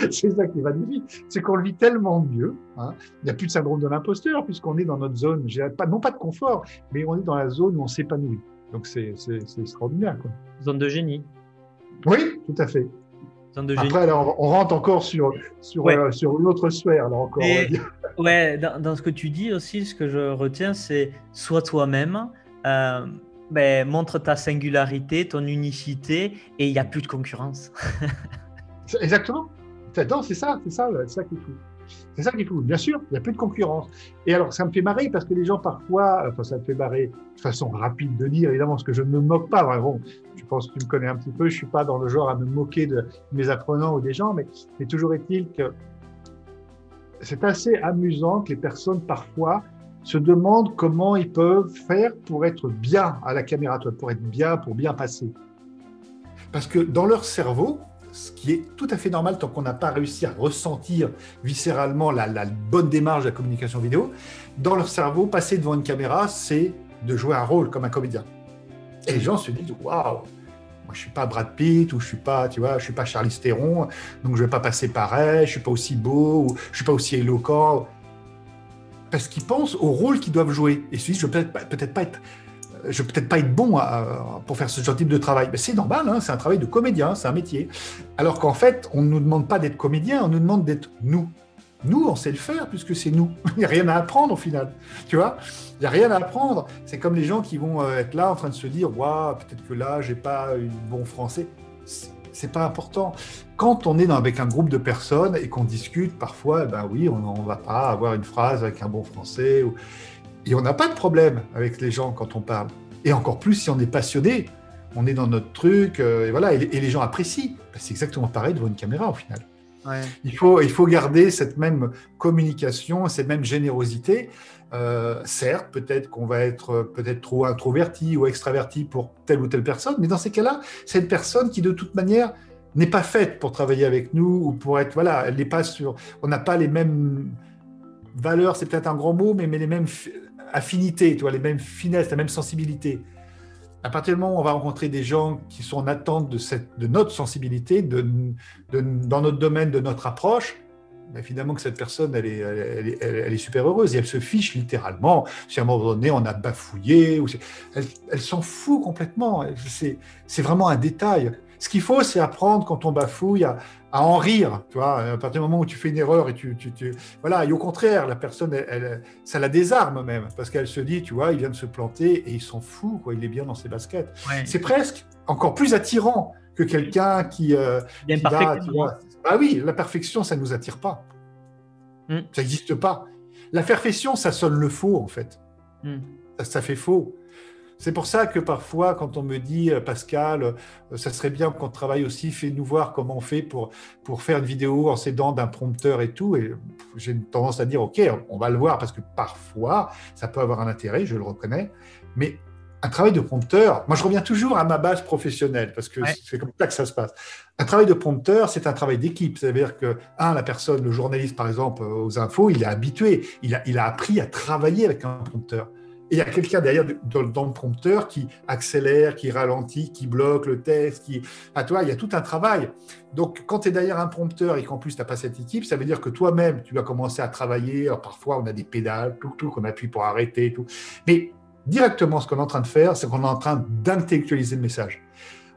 c'est ça qui est magnifique. C'est qu'on le vit tellement mieux. Hein. Il n'y a plus de syndrome de l'imposteur puisqu'on est dans notre zone, pas, non pas de confort, mais on est dans la zone où on s'épanouit. Donc c'est extraordinaire. Quoi. Zone de génie. Oui, tout à fait. Zone de génie. Après, alors, on rentre encore sur, sur, euh, sur une autre sphère. Alors encore, ouais, dans, dans, ce que tu dis aussi, ce que je retiens, c'est sois toi-même. Euh, ben, montre ta singularité, ton unicité, et il n'y a plus de concurrence. Exactement. C'est ça, c'est ça, ça qu'il faut. C'est ça qu'il faut. Bien sûr, il n'y a plus de concurrence. Et alors, ça me fait marrer parce que les gens, parfois, enfin, ça me fait marrer de façon rapide de dire, évidemment, ce que je ne me moque pas. Vraiment, je pense que tu me connais un petit peu. Je ne suis pas dans le genre à me moquer de mes apprenants ou des gens, mais toujours est-il que c'est assez amusant que les personnes, parfois, se demandent comment ils peuvent faire pour être bien à la caméra, pour être bien, pour bien passer. Parce que dans leur cerveau, ce qui est tout à fait normal tant qu'on n'a pas réussi à ressentir viscéralement la, bonne démarche de la communication vidéo, dans leur cerveau, passer devant une caméra, c'est de jouer un rôle comme un comédien. Et les gens se disent waouh, moi je suis pas Brad Pitt ou je suis pas, tu vois, je suis pas Charlie Theron, donc je vais pas passer pareil, je suis pas aussi beau, ou je suis pas aussi éloquent, parce qu'ils pensent au rôle qu'ils doivent jouer. Et ils se disent je vais peut-être peut pas être peut-être pas être bon pour faire ce genre de travail. Mais c'est normal, hein, c'est un travail de comédien, c'est un métier. Alors qu'en fait, on ne nous demande pas d'être comédien, on nous demande d'être nous. Nous, on sait le faire puisque c'est nous. Il n'y a rien à apprendre au final. Tu vois? Il n'y a rien à apprendre. C'est comme les gens qui vont euh, être là en train de se dire Waouh, peut-être que là, j'ai pas un bon français. C'est pas important. Quand on est avec un groupe de personnes et qu'on discute, parfois, eh ben oui, on ne va pas avoir une phrase avec un bon français. Ou... Et on n'a pas de problème avec les gens quand on parle. Et encore plus si on est passionné, on est dans notre truc, euh, et voilà, et, les gens apprécient. Ben, c'est exactement pareil devant une caméra au final. Il, faut, il faut garder cette même communication, cette même générosité. Euh, certes, peut-être qu'on va être peut-être trop introverti ou extraverti pour telle ou telle personne, mais dans ces cas-là, c'est une personne qui de toute manière n'est pas faite pour travailler avec nous ou pour être voilà, elle n'est pas sur, on n'a pas les mêmes valeurs, c'est peut-être un grand mot, mais, mais les mêmes affinités, tu vois, les mêmes finesses, la même sensibilité. À partir du moment où on va rencontrer des gens qui sont en attente de, cette, de notre sensibilité, de, dans notre domaine, de notre approche, ben, évidemment que cette personne, elle est, elle, est, super heureuse et elle se fiche littéralement si à un moment donné on a bafouillé. Ou elle, elle s'en fout complètement. C'est vraiment un détail. Ce qu'il faut, c'est apprendre quand on bafouille à, en rire. Tu vois, à partir du moment où tu fais une erreur et tu, tu, voilà. Et au contraire, la personne, elle, ça la désarme même parce qu'elle se dit, tu vois, il vient de se planter et il s'en fout. Quoi, il est bien dans ses baskets. C'est presque encore plus attirant que quelqu'un qui, euh, qui va, tu vois. Ah oui, la perfection, ça ne nous attire pas. Hmm. Ça n'existe pas. La perfection, ça sonne le faux en fait. Hmm. ça fait faux. C'est pour ça que parfois, quand on me dit, euh, Pascal, euh, ça serait bien qu'on travaille aussi, fais-nous voir comment on fait pour, pour faire une vidéo en s'aidant d'un prompteur et tout. Et j'ai une tendance à dire, OK, on va le voir parce que parfois, ça peut avoir un intérêt, je le reconnais. Mais un travail de prompteur, moi je reviens toujours à ma base professionnelle parce que c'est comme ça que ça se passe. Un travail de prompteur, c'est un travail d'équipe. C'est-à-dire que, un, la personne, le journaliste par exemple aux infos, il est habitué, il a, il a appris à travailler avec un prompteur. Il y a quelqu'un derrière dans, le prompteur qui accélère, qui ralentit, qui bloque le texte. Qui... À toi, il y a tout un travail. Donc, quand tu es derrière un prompteur et qu'en plus, tu n'as pas cette équipe, ça veut dire que toi-même, tu vas commencer à travailler. parfois, on a des pédales, tout, tout, qu'on appuie pour arrêter, tout. Mais directement, ce qu'on est en train de faire, c'est qu'on est en train d'intellectualiser le message.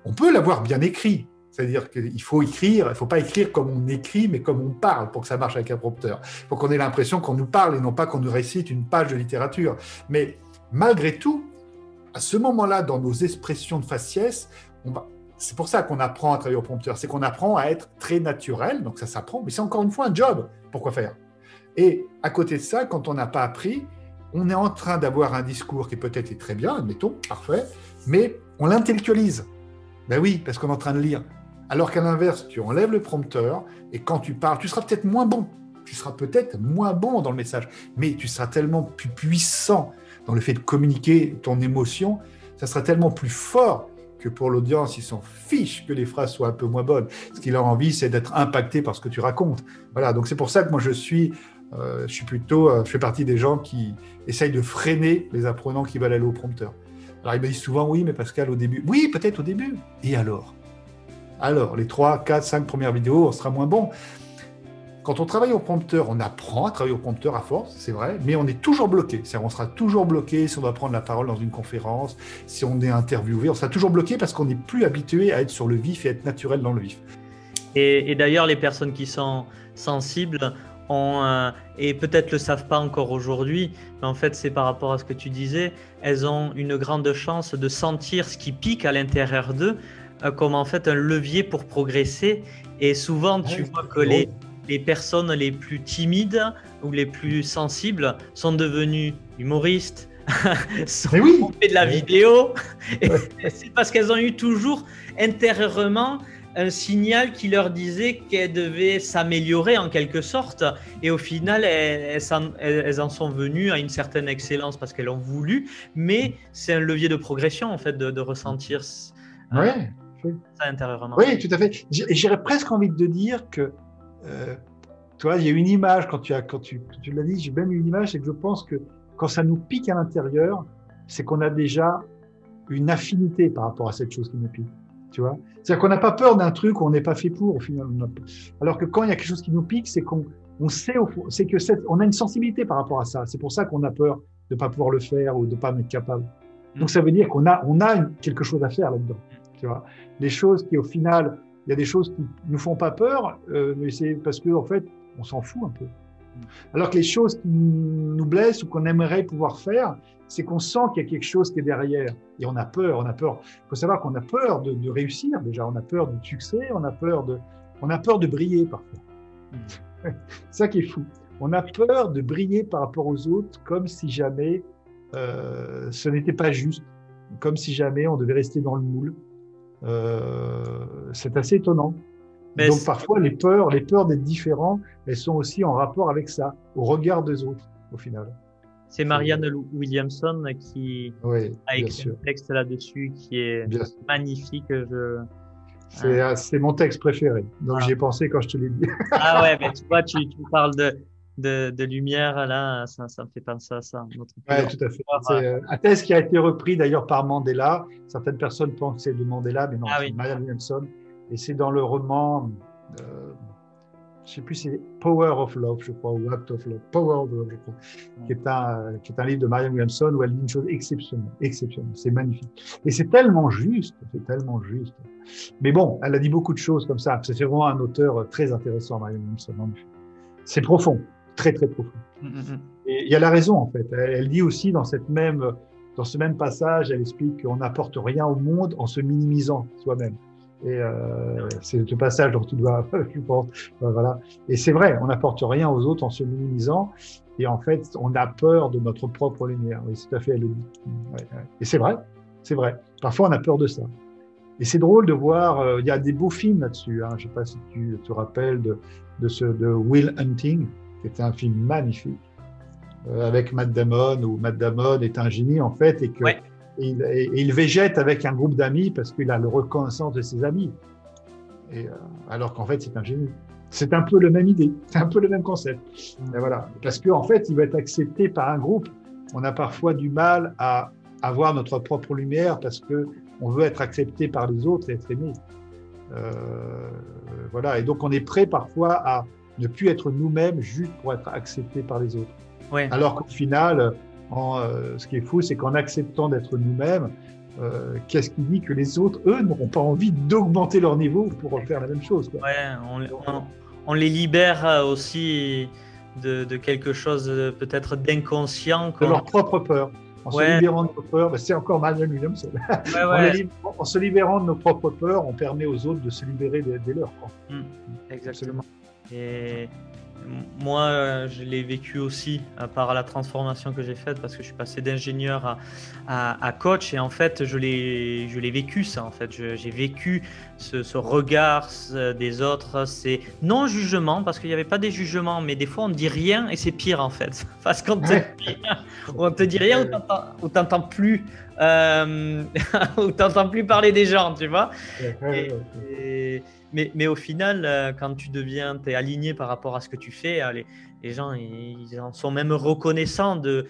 On peut l'avoir bien écrit, c'est-à-dire qu'il faut écrire, il ne faut pas écrire comme on écrit, mais comme on parle pour que ça marche avec un prompteur. Faut qu'on ait l'impression qu'on nous parle et non pas qu'on nous récite une page de littérature. Mais malgré tout, à ce moment-là, dans nos expressions de faciès, c'est pour ça qu'on apprend à travailler au prompteur, c'est qu'on apprend à être très naturel, donc ça s'apprend, mais c'est encore une fois un job. Pourquoi faire? Et à côté de ça, quand on n'a pas appris, on est en train d'avoir un discours qui peut-être est très bien, admettons, parfait, mais on l'intellectualise. Ben oui, parce qu'on est en train de lire. Alors qu'à l'inverse, tu enlèves le prompteur et quand tu parles, tu seras peut-être moins bon. Tu seras peut-être moins bon dans le message, mais tu seras tellement plus puissant dans le fait de communiquer ton émotion, ça sera tellement plus fort que pour l'audience, ils s'en fichent que les phrases soient un peu moins bonnes. Ce qu'ils leur envie, c'est d'être impacté par ce que tu racontes. Voilà, donc c'est pour ça que moi je suis, euh, je suis plutôt, euh, je fais partie des gens qui essayent de freiner les apprenants qui veulent aller au prompteur. Alors ils me disent souvent oui, mais Pascal au début, oui peut-être au début. Et alors? Alors, les 3, 4, 5 premières vidéos, on sera moins bon. Quand on travaille au prompteur, on apprend à travailler au prompteur à force, c'est vrai, mais on est toujours bloqué. On sera toujours bloqué si on doit prendre la parole dans une conférence, si on est interviewé, on sera toujours bloqué parce qu'on n'est plus habitué à être sur le vif et être naturel dans le vif. Et, d'ailleurs, les personnes qui sont sensibles ont, euh, et peut-être le savent pas encore aujourd'hui, mais en fait c'est par rapport à ce que tu disais, elles ont une grande chance de sentir ce qui pique à l'intérieur d'eux euh, comme en fait un levier pour progresser. Et souvent, tu vois que les, les personnes les plus timides ou les plus sensibles sont devenues humoristes, sont fait de la vidéo. C'est parce qu'elles ont eu toujours intérieurement un signal qui leur disait qu'elles devaient s'améliorer en quelque sorte. Et au final, elles, en, sont venues à une certaine excellence parce qu'elles ont voulu. Mais c'est un levier de progression, en fait, de, ressentir euh, ça intérieurement. Oui, tout à fait. J'aurais presque envie de dire que, euh, tu vois, il y a une image, quand tu, as, quand tu, tu l'as dit, j'ai même une image, c'est que je pense que quand ça nous pique à l'intérieur, c'est qu'on a déjà une affinité par rapport à cette chose qui nous pique. Tu vois C'est-à-dire qu'on n'a pas peur d'un truc où on n'est pas fait pour, au final. Alors que quand il y a quelque chose qui nous pique, c'est qu'on on sait, c'est que cette, on a une sensibilité par rapport à ça. C'est pour ça qu'on a peur de ne pas pouvoir le faire ou de ne pas être capable. Mm. Donc ça veut dire qu'on a, on a quelque chose à faire là-dedans. Tu vois Les choses qui, au final, il y a des choses qui nous font pas peur, euh, mais c'est parce que en fait, on s'en fout un peu. Alors que les choses qui nous blessent ou qu'on aimerait pouvoir faire, c'est qu'on sent qu'il y a quelque chose qui est derrière. Et on a peur, on a peur. Il faut savoir qu'on a peur de, réussir déjà, on a peur du succès, on a peur de, on a peur de briller parfois. c'est ça qui est fou. On a peur de briller par rapport aux autres comme si jamais euh, ce n'était pas juste, comme si jamais on devait rester dans le moule. Euh, c'est assez étonnant. Donc parfois les peurs, les peurs d'être différent, elles sont aussi en rapport avec ça, au regard des autres au final. C'est Marianne Williamson qui a écrit un texte là-dessus qui est magnifique. Je... Ah. C'est mon texte préféré. Donc ah. j'y ai pensé quand je te l'ai dit. ah ouais, mais tu vois, tu, tu parles de, de, de, lumière, là, ça, ça, me fait penser à ça. Oui, tout à fait. C'est euh, un texte qui a été repris d'ailleurs par Mandela. Certaines personnes pensent que c'est de Mandela, mais non, ah c'est Marianne Williamson. Et c'est dans le roman. Euh, je sais plus, c'est Power of Love, je crois, ou Act of Love, Power of Love, je crois, qui, est un, qui est un livre de Marianne Williamson où elle dit une chose exceptionnelle, exceptionnelle, c'est magnifique. Et c'est tellement juste, c'est tellement juste. Mais bon, elle a dit beaucoup de choses comme ça. C'est vraiment un auteur très intéressant, Marianne Williamson, C'est profond, très très profond. Mm, mm, mm. Et il y a la raison, en fait. Elle, dit aussi dans cette même, dans ce même passage, elle explique qu'on n'apporte rien au monde en se minimisant soi-même. Et euh, c'est ce passage dont tu dois, je pense. Euh, voilà. Et c'est vrai, on n'apporte rien aux autres en se minimisant. Et en fait, on a peur de notre propre lumière. Oui, tout à fait, elle le dit. Ouais, ouais. Et c'est vrai, c'est vrai. Parfois, on a peur de ça. Et c'est drôle de voir, euh, il y a des beaux films là-dessus. Hein. Je ne sais pas si tu te rappelles de, de, ce, de Will Hunting, qui était un film magnifique, euh, avec Matt Damon, où Matt Damon est un génie, en fait, et que et il, végète avec un groupe d'amis parce qu'il a le reconnaissance de ses amis. Et, euh, alors qu'en fait, c'est un génie. C'est un peu la même idée, c'est un peu le même concept. Mm. voilà. Parce qu'en en fait, il va être accepté par un groupe. On a parfois du mal à avoir notre propre lumière parce que on veut être accepté par les autres et être aimé. Euh, voilà. Et donc, on est prêt parfois à ne plus être nous-mêmes juste pour être accepté par les autres. Ouais. Alors qu'au final, euh, ce qui est fou, c'est qu'en acceptant d'être nous-mêmes, euh, qu'est-ce qui dit que les autres, eux, n'auront pas envie d'augmenter leur niveau pour faire la même chose Ouais, on, les libère euh, aussi de, quelque chose peut-être d'inconscient. De leur propre peur. En se libérant de nos peurs, ben, c'est encore Marianne Williams. en, se libérant de nos propres peurs, on permet aux autres de se libérer des, leurs. Mmh, exactement. Et moi, je l'ai vécu aussi par la transformation que j'ai faite parce que je suis passé d'ingénieur à, coach. Et en fait, je l'ai, je l'ai vécu ça. En fait, j'ai vécu ce, regard des autres, c'est non jugement parce qu'il n'y avait pas des jugements, mais des fois on ne dit rien et c'est pire en fait. Parce qu'on te, on te dit rien ou t'entends plus, euh, ou t'entends plus parler des gens, tu vois. et, mais, mais, au final, euh, quand tu deviens, tu es aligné par rapport à ce que tu fais, euh, les, les gens ils en sont même reconnaissants de,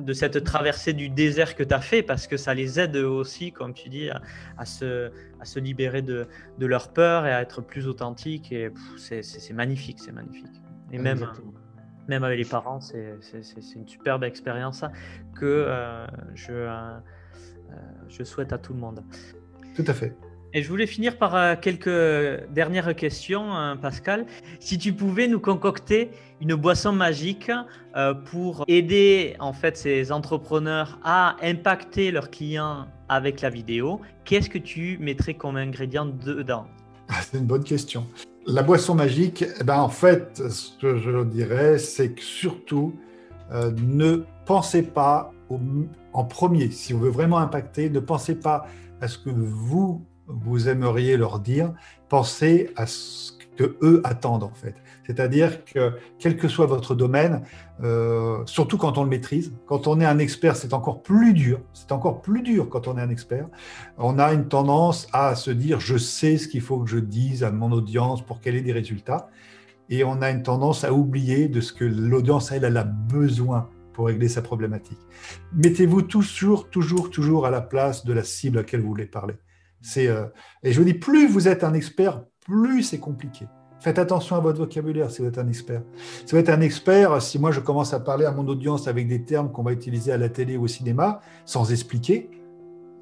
de cette traversée du désert que tu as fait parce que ça les aide aussi, comme tu dis, à, à se, à se libérer de, de, leur peur et à être plus authentique. Et c'est magnifique, c'est magnifique. Et même, même avec les parents, c'est une superbe expérience que euh, je, je souhaite à tout le monde. Tout à fait. Et je voulais finir par euh, quelques dernières questions, hein, Pascal. Si tu pouvais nous concocter une boisson magique euh, pour aider en fait ces entrepreneurs à impacter leurs clients avec la vidéo, qu'est-ce que tu mettrais comme ingrédient dedans? Ah, C'est une bonne question. La boisson magique, eh ben, en fait, ce que je dirais, c'est que surtout, euh, ne pensez pas en premier, si on veut vraiment impacter, ne pensez pas à ce que vous vous aimeriez leur dire, pensez à ce que eux attendent en fait. C'est-à-dire que quel que soit votre domaine, euh, surtout quand on le maîtrise, quand on est un expert, c'est encore plus dur. C'est encore plus dur quand on est un expert. On a une tendance à se dire je sais ce qu'il faut que je dise à mon audience pour qu'elle ait des résultats. Et on a une tendance à oublier de ce que l'audience, elle, elle a besoin pour régler sa problématique. Mettez-vous toujours, toujours, toujours à la place de la cible à laquelle vous voulez parler. C'est, euh, et je vous dis, plus vous êtes un expert, plus c'est compliqué. Faites attention à votre vocabulaire si vous êtes un expert. Si vous êtes un expert, si moi je commence à parler à mon audience avec des termes qu'on va utiliser à la télé ou au cinéma, sans expliquer,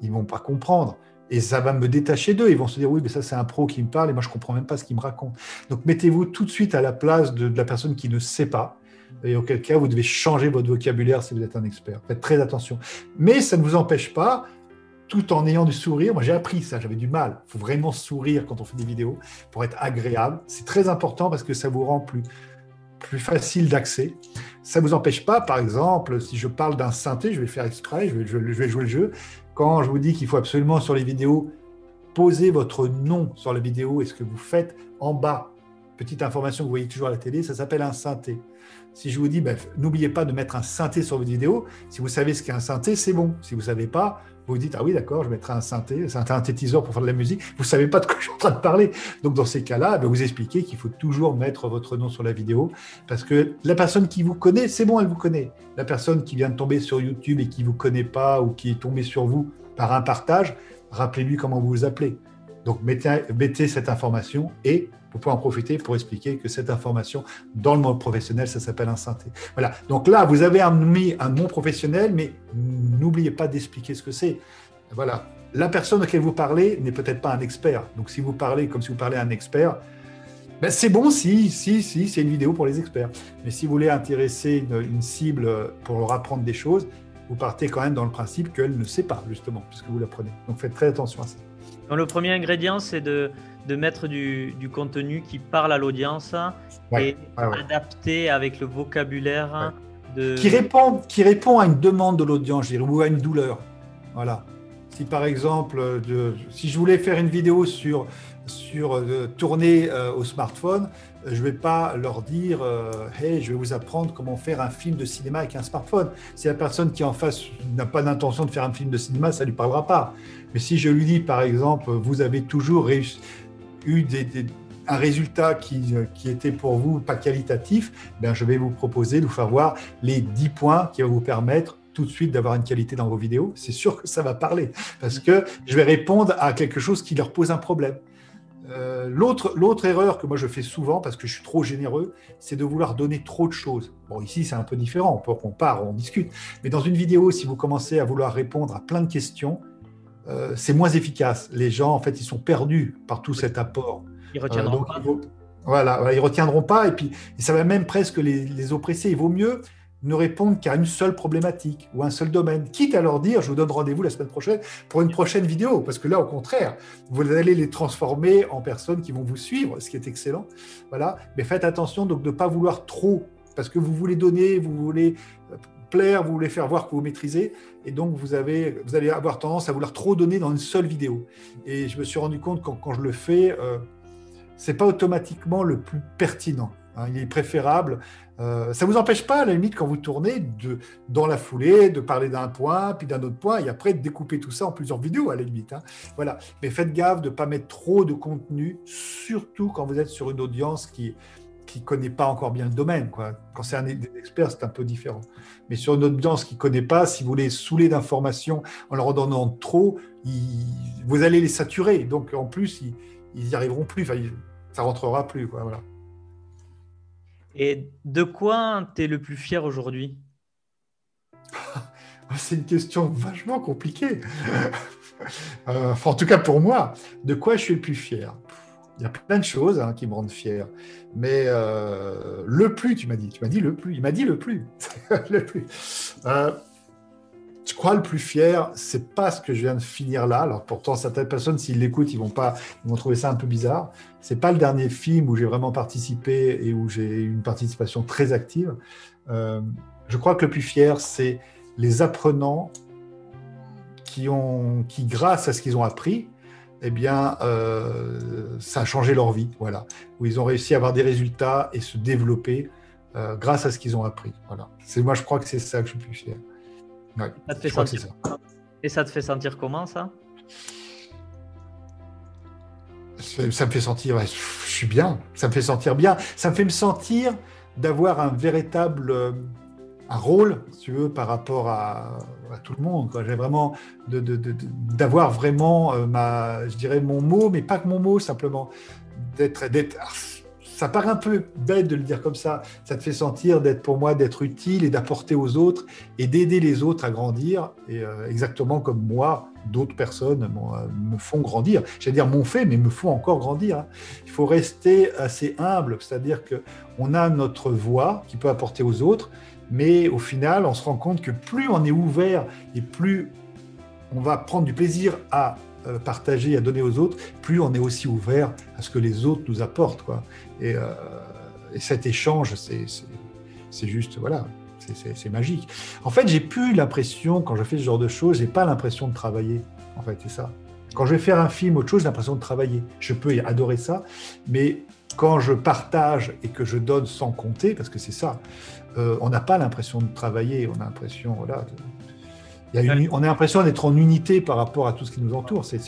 ils vont pas comprendre. Et ça va me détacher d'eux. Ils vont se dire, oui, mais ça, c'est un pro qui me parle et moi, je comprends même pas ce qu'il me raconte. Donc, mettez-vous tout de suite à la place de, de, la personne qui ne sait pas. Et auquel cas, vous devez changer votre vocabulaire si vous êtes un expert. Faites très attention. Mais ça ne vous empêche pas tout en ayant du sourire. Moi, j'ai appris ça, j'avais du mal. Il faut vraiment sourire quand on fait des vidéos pour être agréable. C'est très important parce que ça vous rend plus, plus facile d'accès. Ça ne vous empêche pas, par exemple, si je parle d'un synthé, je vais faire exprès, je vais, je vais, jouer le jeu. Quand je vous dis qu'il faut absolument sur les vidéos poser votre nom sur la vidéo et ce que vous faites en bas, petite information que vous voyez toujours à la télé, ça s'appelle un synthé. Si je vous dis, ben, n'oubliez pas de mettre un synthé sur votre vidéo, si vous savez ce qu'est un synthé, c'est bon. Si vous ne savez pas, vous dites, ah oui, d'accord, je mettrai un synthé, un synthétiseur pour faire de la musique. Vous ne savez pas de quoi je suis en train de parler. Donc, dans ces cas-là, ben, vous expliquez qu'il faut toujours mettre votre nom sur la vidéo parce que la personne qui vous connaît, c'est bon, elle vous connaît. La personne qui vient de tomber sur YouTube et qui ne vous connaît pas ou qui est tombée sur vous par un partage, rappelez-lui comment vous vous appelez. Donc, mettez, mettez cette information et vous pouvez en profiter pour expliquer que cette information, dans le monde professionnel, ça s'appelle un synthé. Voilà. Donc là, vous avez mis un nom professionnel, mais n'oubliez pas d'expliquer ce que c'est. Voilà. La personne à laquelle vous parlez n'est peut-être pas un expert. Donc si vous parlez comme si vous parlez à un expert, ben c'est bon si, si, si, c'est une vidéo pour les experts. Mais si vous voulez intéresser une, une, cible pour leur apprendre des choses, vous partez quand même dans le principe qu'elle ne sait pas, justement, puisque vous l'apprenez. Donc faites très attention à ça. Donc, le premier ingrédient, c'est de, de mettre du, du, contenu qui parle à l'audience ouais, et ouais, ouais. adapté avec le vocabulaire de... Qui répond, qui répond à une demande de l'audience, ou à une douleur. Voilà. Si par exemple, de, si je voulais faire une vidéo sur, sur euh, tourner euh, au smartphone, je ne vais pas leur dire euh, Hey, je vais vous apprendre comment faire un film de cinéma avec un smartphone. Si la personne qui est en face n'a pas d'intention de faire un film de cinéma, ça ne lui parlera pas. Si je lui dis, par exemple, vous avez toujours eu un résultat qui, qui, était pour vous pas qualitatif, ben je vais vous proposer de vous faire voir les 10 points qui vont vous permettre tout de suite d'avoir une qualité dans vos vidéos. C'est sûr que ça va parler parce que je vais répondre à quelque chose qui leur pose un problème. Euh, L'autre erreur que moi je fais souvent, parce que je suis trop généreux, c'est de vouloir donner trop de choses. Bon, ici c'est un peu différent, on, on part, on discute. Mais dans une vidéo, si vous commencez à vouloir répondre à plein de questions, euh, c'est moins efficace. Les gens, en fait, ils sont perdus par tout cet apport. Ils retiendront euh, donc, pas. Voilà, ils retiendront pas. Et puis, ça va même presque les, les oppresser. Il vaut mieux ne répondre qu'à une seule problématique ou un seul domaine, quitte à leur dire je vous donne rendez-vous la semaine prochaine pour une prochaine vidéo, parce que là au contraire, vous allez les transformer en personnes qui vont vous suivre, ce qui est excellent. Voilà, mais faites attention donc de ne pas vouloir trop, parce que vous voulez donner, vous voulez plaire, vous voulez faire voir que vous maîtrisez, et donc vous, avez, vous allez avoir tendance à vouloir trop donner dans une seule vidéo. Et je me suis rendu compte quand, quand je le fais, euh, c'est pas automatiquement le plus pertinent. Hein, il est préférable. Euh, ça ne vous empêche pas, à la limite, quand vous tournez, de, dans la foulée, de parler d'un point, puis d'un autre point, et après de découper tout ça en plusieurs vidéos, à la limite. Hein. Voilà. Mais faites gaffe de ne pas mettre trop de contenu, surtout quand vous êtes sur une audience qui qui connaît pas encore bien le domaine. Quoi. Quand c'est un expert, c'est un peu différent. Mais sur une audience qui ne connaît pas, si vous les saoulez d'informations en leur en donnant trop, ils, vous allez les saturer. Donc en plus, ils n'y arriveront plus. Enfin, ça rentrera plus. Quoi, voilà. Et de quoi tu es le plus fier aujourd'hui? C'est une question vachement compliquée. euh, enfin, en tout cas pour moi, de quoi je suis le plus fier? Il y a plein de choses hein, qui me rendent fier. Mais euh, le plus, tu m'as dit, tu m'as dit le plus. Il m'a dit le plus. le plus. Euh, je crois le plus fier, c'est pas ce que je viens de finir là. Alors pourtant, certaines personnes, s'ils l'écoutent, ils vont pas, ils vont trouver ça un peu bizarre. C'est pas le dernier film où j'ai vraiment participé et où j'ai eu une participation très active. Euh, je crois que le plus fier, c'est les apprenants qui ont, qui grâce à ce qu'ils ont appris, eh bien, ça a changé leur vie, voilà, où ils ont réussi à avoir des résultats et se développer grâce à ce qu'ils ont appris. Voilà. C'est moi, je crois que c'est ça que je suis plus fier. ça te fait sentir... Et ça te fait sentir comment ça? Ça me fait sentir, je suis bien, ça me fait sentir bien, ça me fait me sentir d'avoir un véritable un rôle, si tu veux, par rapport à, tout le monde. J'ai vraiment d'avoir vraiment euh, ma, je dirais mon mot, mais pas que mon mot, simplement d'être, d'être. Ça paraît un peu bête de le dire comme ça. Ça te fait sentir d'être pour moi d'être utile et d'apporter aux autres et d'aider les autres à grandir. Et euh, exactement comme moi, d'autres personnes euh, me font grandir. J'allais dire m'ont fait, mais me font encore grandir. Hein. Il faut rester assez humble, c'est-à-dire que on a notre voix qui peut apporter aux autres, mais au final, on se rend compte que plus on est ouvert et plus on va prendre du plaisir à euh, partager, à donner aux autres, plus on est aussi ouvert à ce que les autres nous apportent. Quoi. Et, euh, et cet échange, c'est juste, voilà, c'est magique. En fait, j'ai plus l'impression, quand je fais ce genre de choses, j'ai pas l'impression de travailler. En fait, c'est ça. Quand je vais faire un film, autre chose, j'ai l'impression de travailler. Je peux adorer ça, mais quand je partage et que je donne sans compter, parce que c'est ça, euh, on n'a pas l'impression de travailler, on a l'impression, voilà, on a l'impression d'être en unité par rapport à tout ce qui nous entoure. C'est,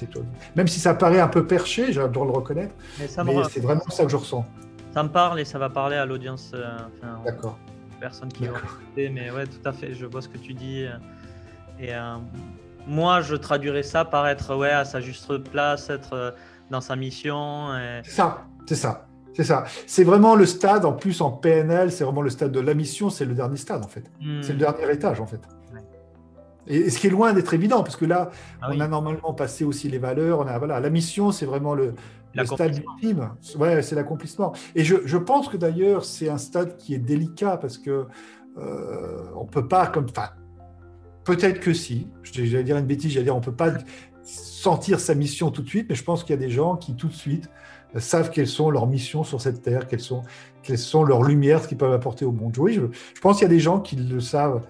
Même si ça paraît un peu perché, j'ai le droit de le reconnaître, mais, c'est vraiment ça que je ressens. Ça me parle et ça va parler à l'audience. Euh, D'accord personnes qui vont écouter, mais ouais, tout à fait, je vois ce que tu dis. Et euh, moi, je traduirais ça par être ouais, à sa juste place, être euh, dans sa mission. C'est ça, c'est ça. C'est ça. C'est vraiment le stade, en plus en PNL, c'est vraiment le stade de la mission, c'est le dernier stade en fait. Hmm. C'est le dernier étage en fait. Et, ce qui est loin d'être évident, parce que là, ah on a normalement passé aussi les valeurs. On a, voilà, la mission, c'est vraiment le, le stade ultime, ouais, c'est l'accomplissement. Et je, je, pense que d'ailleurs, c'est un stade qui est délicat parce que euh, on peut pas, comme, enfin, peut-être que si. J'allais dire une bêtise, j'allais dire on peut pas sentir sa mission tout de suite, mais je pense qu'il y a des gens qui tout de suite savent quelles sont leurs missions sur cette terre, quelles sont, quelles sont leurs lumières, ce qu'ils peuvent apporter au monde. Oui, je, je pense qu'il y a des gens qui le savent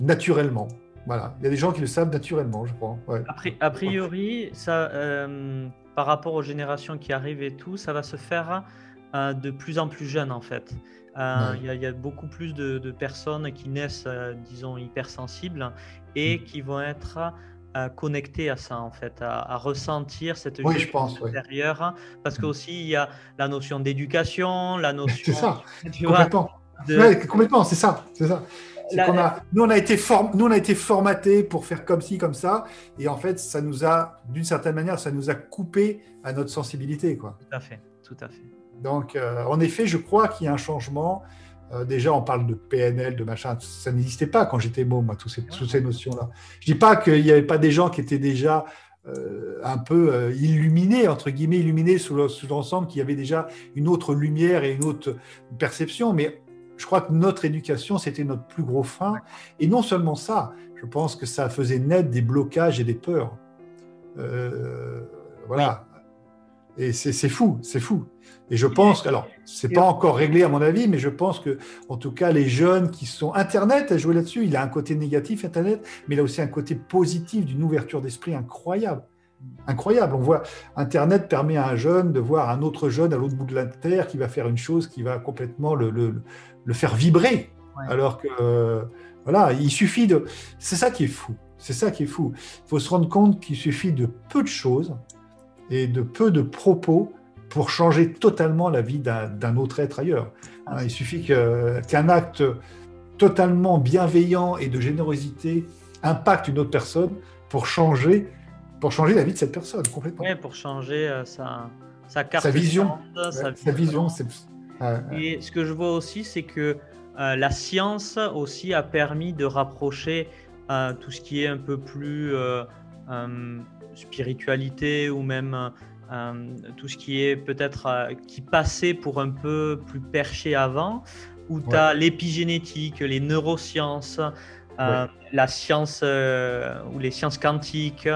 naturellement. Voilà, il y a des gens qui le savent naturellement, je crois. A priori, ça, euh, par rapport aux générations qui arrivent et tout, ça va se faire euh, de plus en plus jeune en fait. Euh, il y, a beaucoup plus de, personnes qui naissent, disons, hypersensibles et mm. qui vont être connectées à ça en fait, à, ressentir cette oui, je pense, intérieure. Parce mm. qu'aussi, il y a la notion d'éducation, la notion. c'est ça, complètement. De... complètement, c'est ça, c'est ça nous, on a été nous, on a été formaté pour faire comme ci, comme ça, et en fait, ça nous a, d'une certaine manière, ça nous a coupé à notre sensibilité, quoi. Tout à fait, tout à fait. Donc, euh, en effet, je crois qu'il y a un changement. Euh, déjà, on parle de PNL, de machin, ça n'existait pas quand j'étais môme, moi, toutes ces, toutes ces notions-là. Je dis pas qu'il n'y avait pas des gens qui étaient déjà euh, un peu illuminés, entre guillemets, illuminés sous l'ensemble, qui avaient déjà une autre lumière et une autre perception, mais je crois que notre éducation, c'était notre plus gros frein. Et non seulement ça, je pense que ça faisait naître des blocages et des peurs. Euh, voilà. Et c'est fou, c'est fou. Et je pense, alors, c'est pas encore réglé à mon avis, mais je pense que, en tout cas, les jeunes qui sont Internet a joué là-dessus. Il a un côté négatif, Internet, mais il a aussi un côté positif d'une ouverture d'esprit incroyable. Incroyable. On voit Internet permet à un jeune de voir un autre jeune à l'autre bout de la terre qui va faire une chose qui va complètement le, le faire vibrer. Alors que, euh, voilà, il suffit de. C'est ça qui est fou. C'est ça qui est fou. Il faut se rendre compte qu'il suffit de peu de choses et de peu de propos pour changer totalement la vie d'un autre être ailleurs. Ah, il suffit qu'un acte totalement bienveillant et de générosité impacte une autre personne pour changer, pour changer la vie de cette personne complètement. Oui, pour changer euh, sa, sa carte. Sa vision. sa, vision, et ce que je vois aussi, c'est que euh, la science aussi a permis de rapprocher euh, tout ce qui est un peu plus spiritualité ou même tout ce qui est peut-être qui passait pour un peu plus perché avant, où tu as l'épigénétique, les neurosciences, la science ou les sciences quantiques,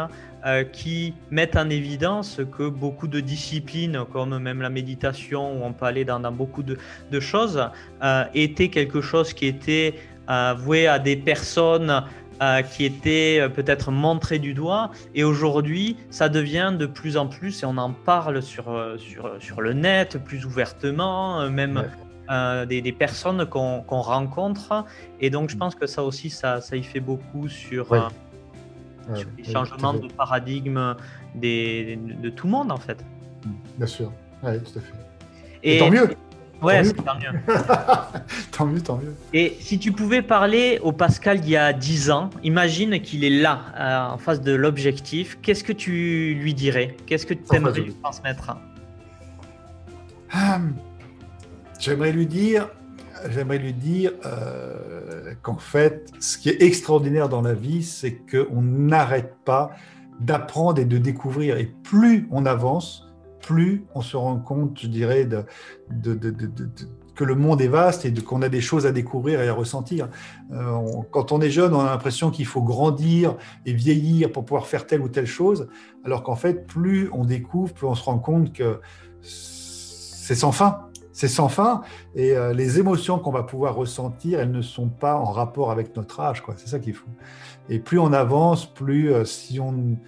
euh, qui mettent en évidence que beaucoup de disciplines, comme même la méditation, où on peut aller dans, beaucoup de, choses, euh, étaient quelque chose qui était euh, voué à des personnes euh, qui était peut-être montré du doigt. Et aujourd'hui, ça devient de plus en plus, et on en parle sur, sur, sur le net plus ouvertement, même des, des, personnes qu'on rencontre. Et donc, je pense que ça aussi, ça, ça y fait beaucoup sur, sur les changements de paradigme des, de tout le monde, en fait. Bien sûr, oui, tout à fait. Et, tant mieux. Ouais, tant mieux. tant mieux. tant mieux, Et si tu pouvais parler au Pascal d'il y a 10 ans, imagine qu'il est là, euh, en face de l'objectif, qu'est-ce que tu lui dirais? Qu'est-ce que tu aimerais lui transmettre? Hum, J'aimerais lui dire, j'aimerais lui dire euh, qu'en fait, ce qui est extraordinaire dans la vie, c'est qu'on n'arrête pas d'apprendre et de découvrir. Et plus on avance, plus on se rend compte, je dirais, que le monde est vaste et qu'on a des choses à découvrir et à ressentir. Euh, quand on est jeune, on a l'impression qu'il faut grandir et vieillir pour pouvoir faire telle ou telle chose, alors qu'en fait, plus on découvre, plus on se rend compte que c'est sans fin. C'est sans fin et euh, les émotions qu'on va pouvoir ressentir, elles ne sont pas en rapport avec notre âge. C'est ça qu'il faut. Et plus on avance, plus euh, si on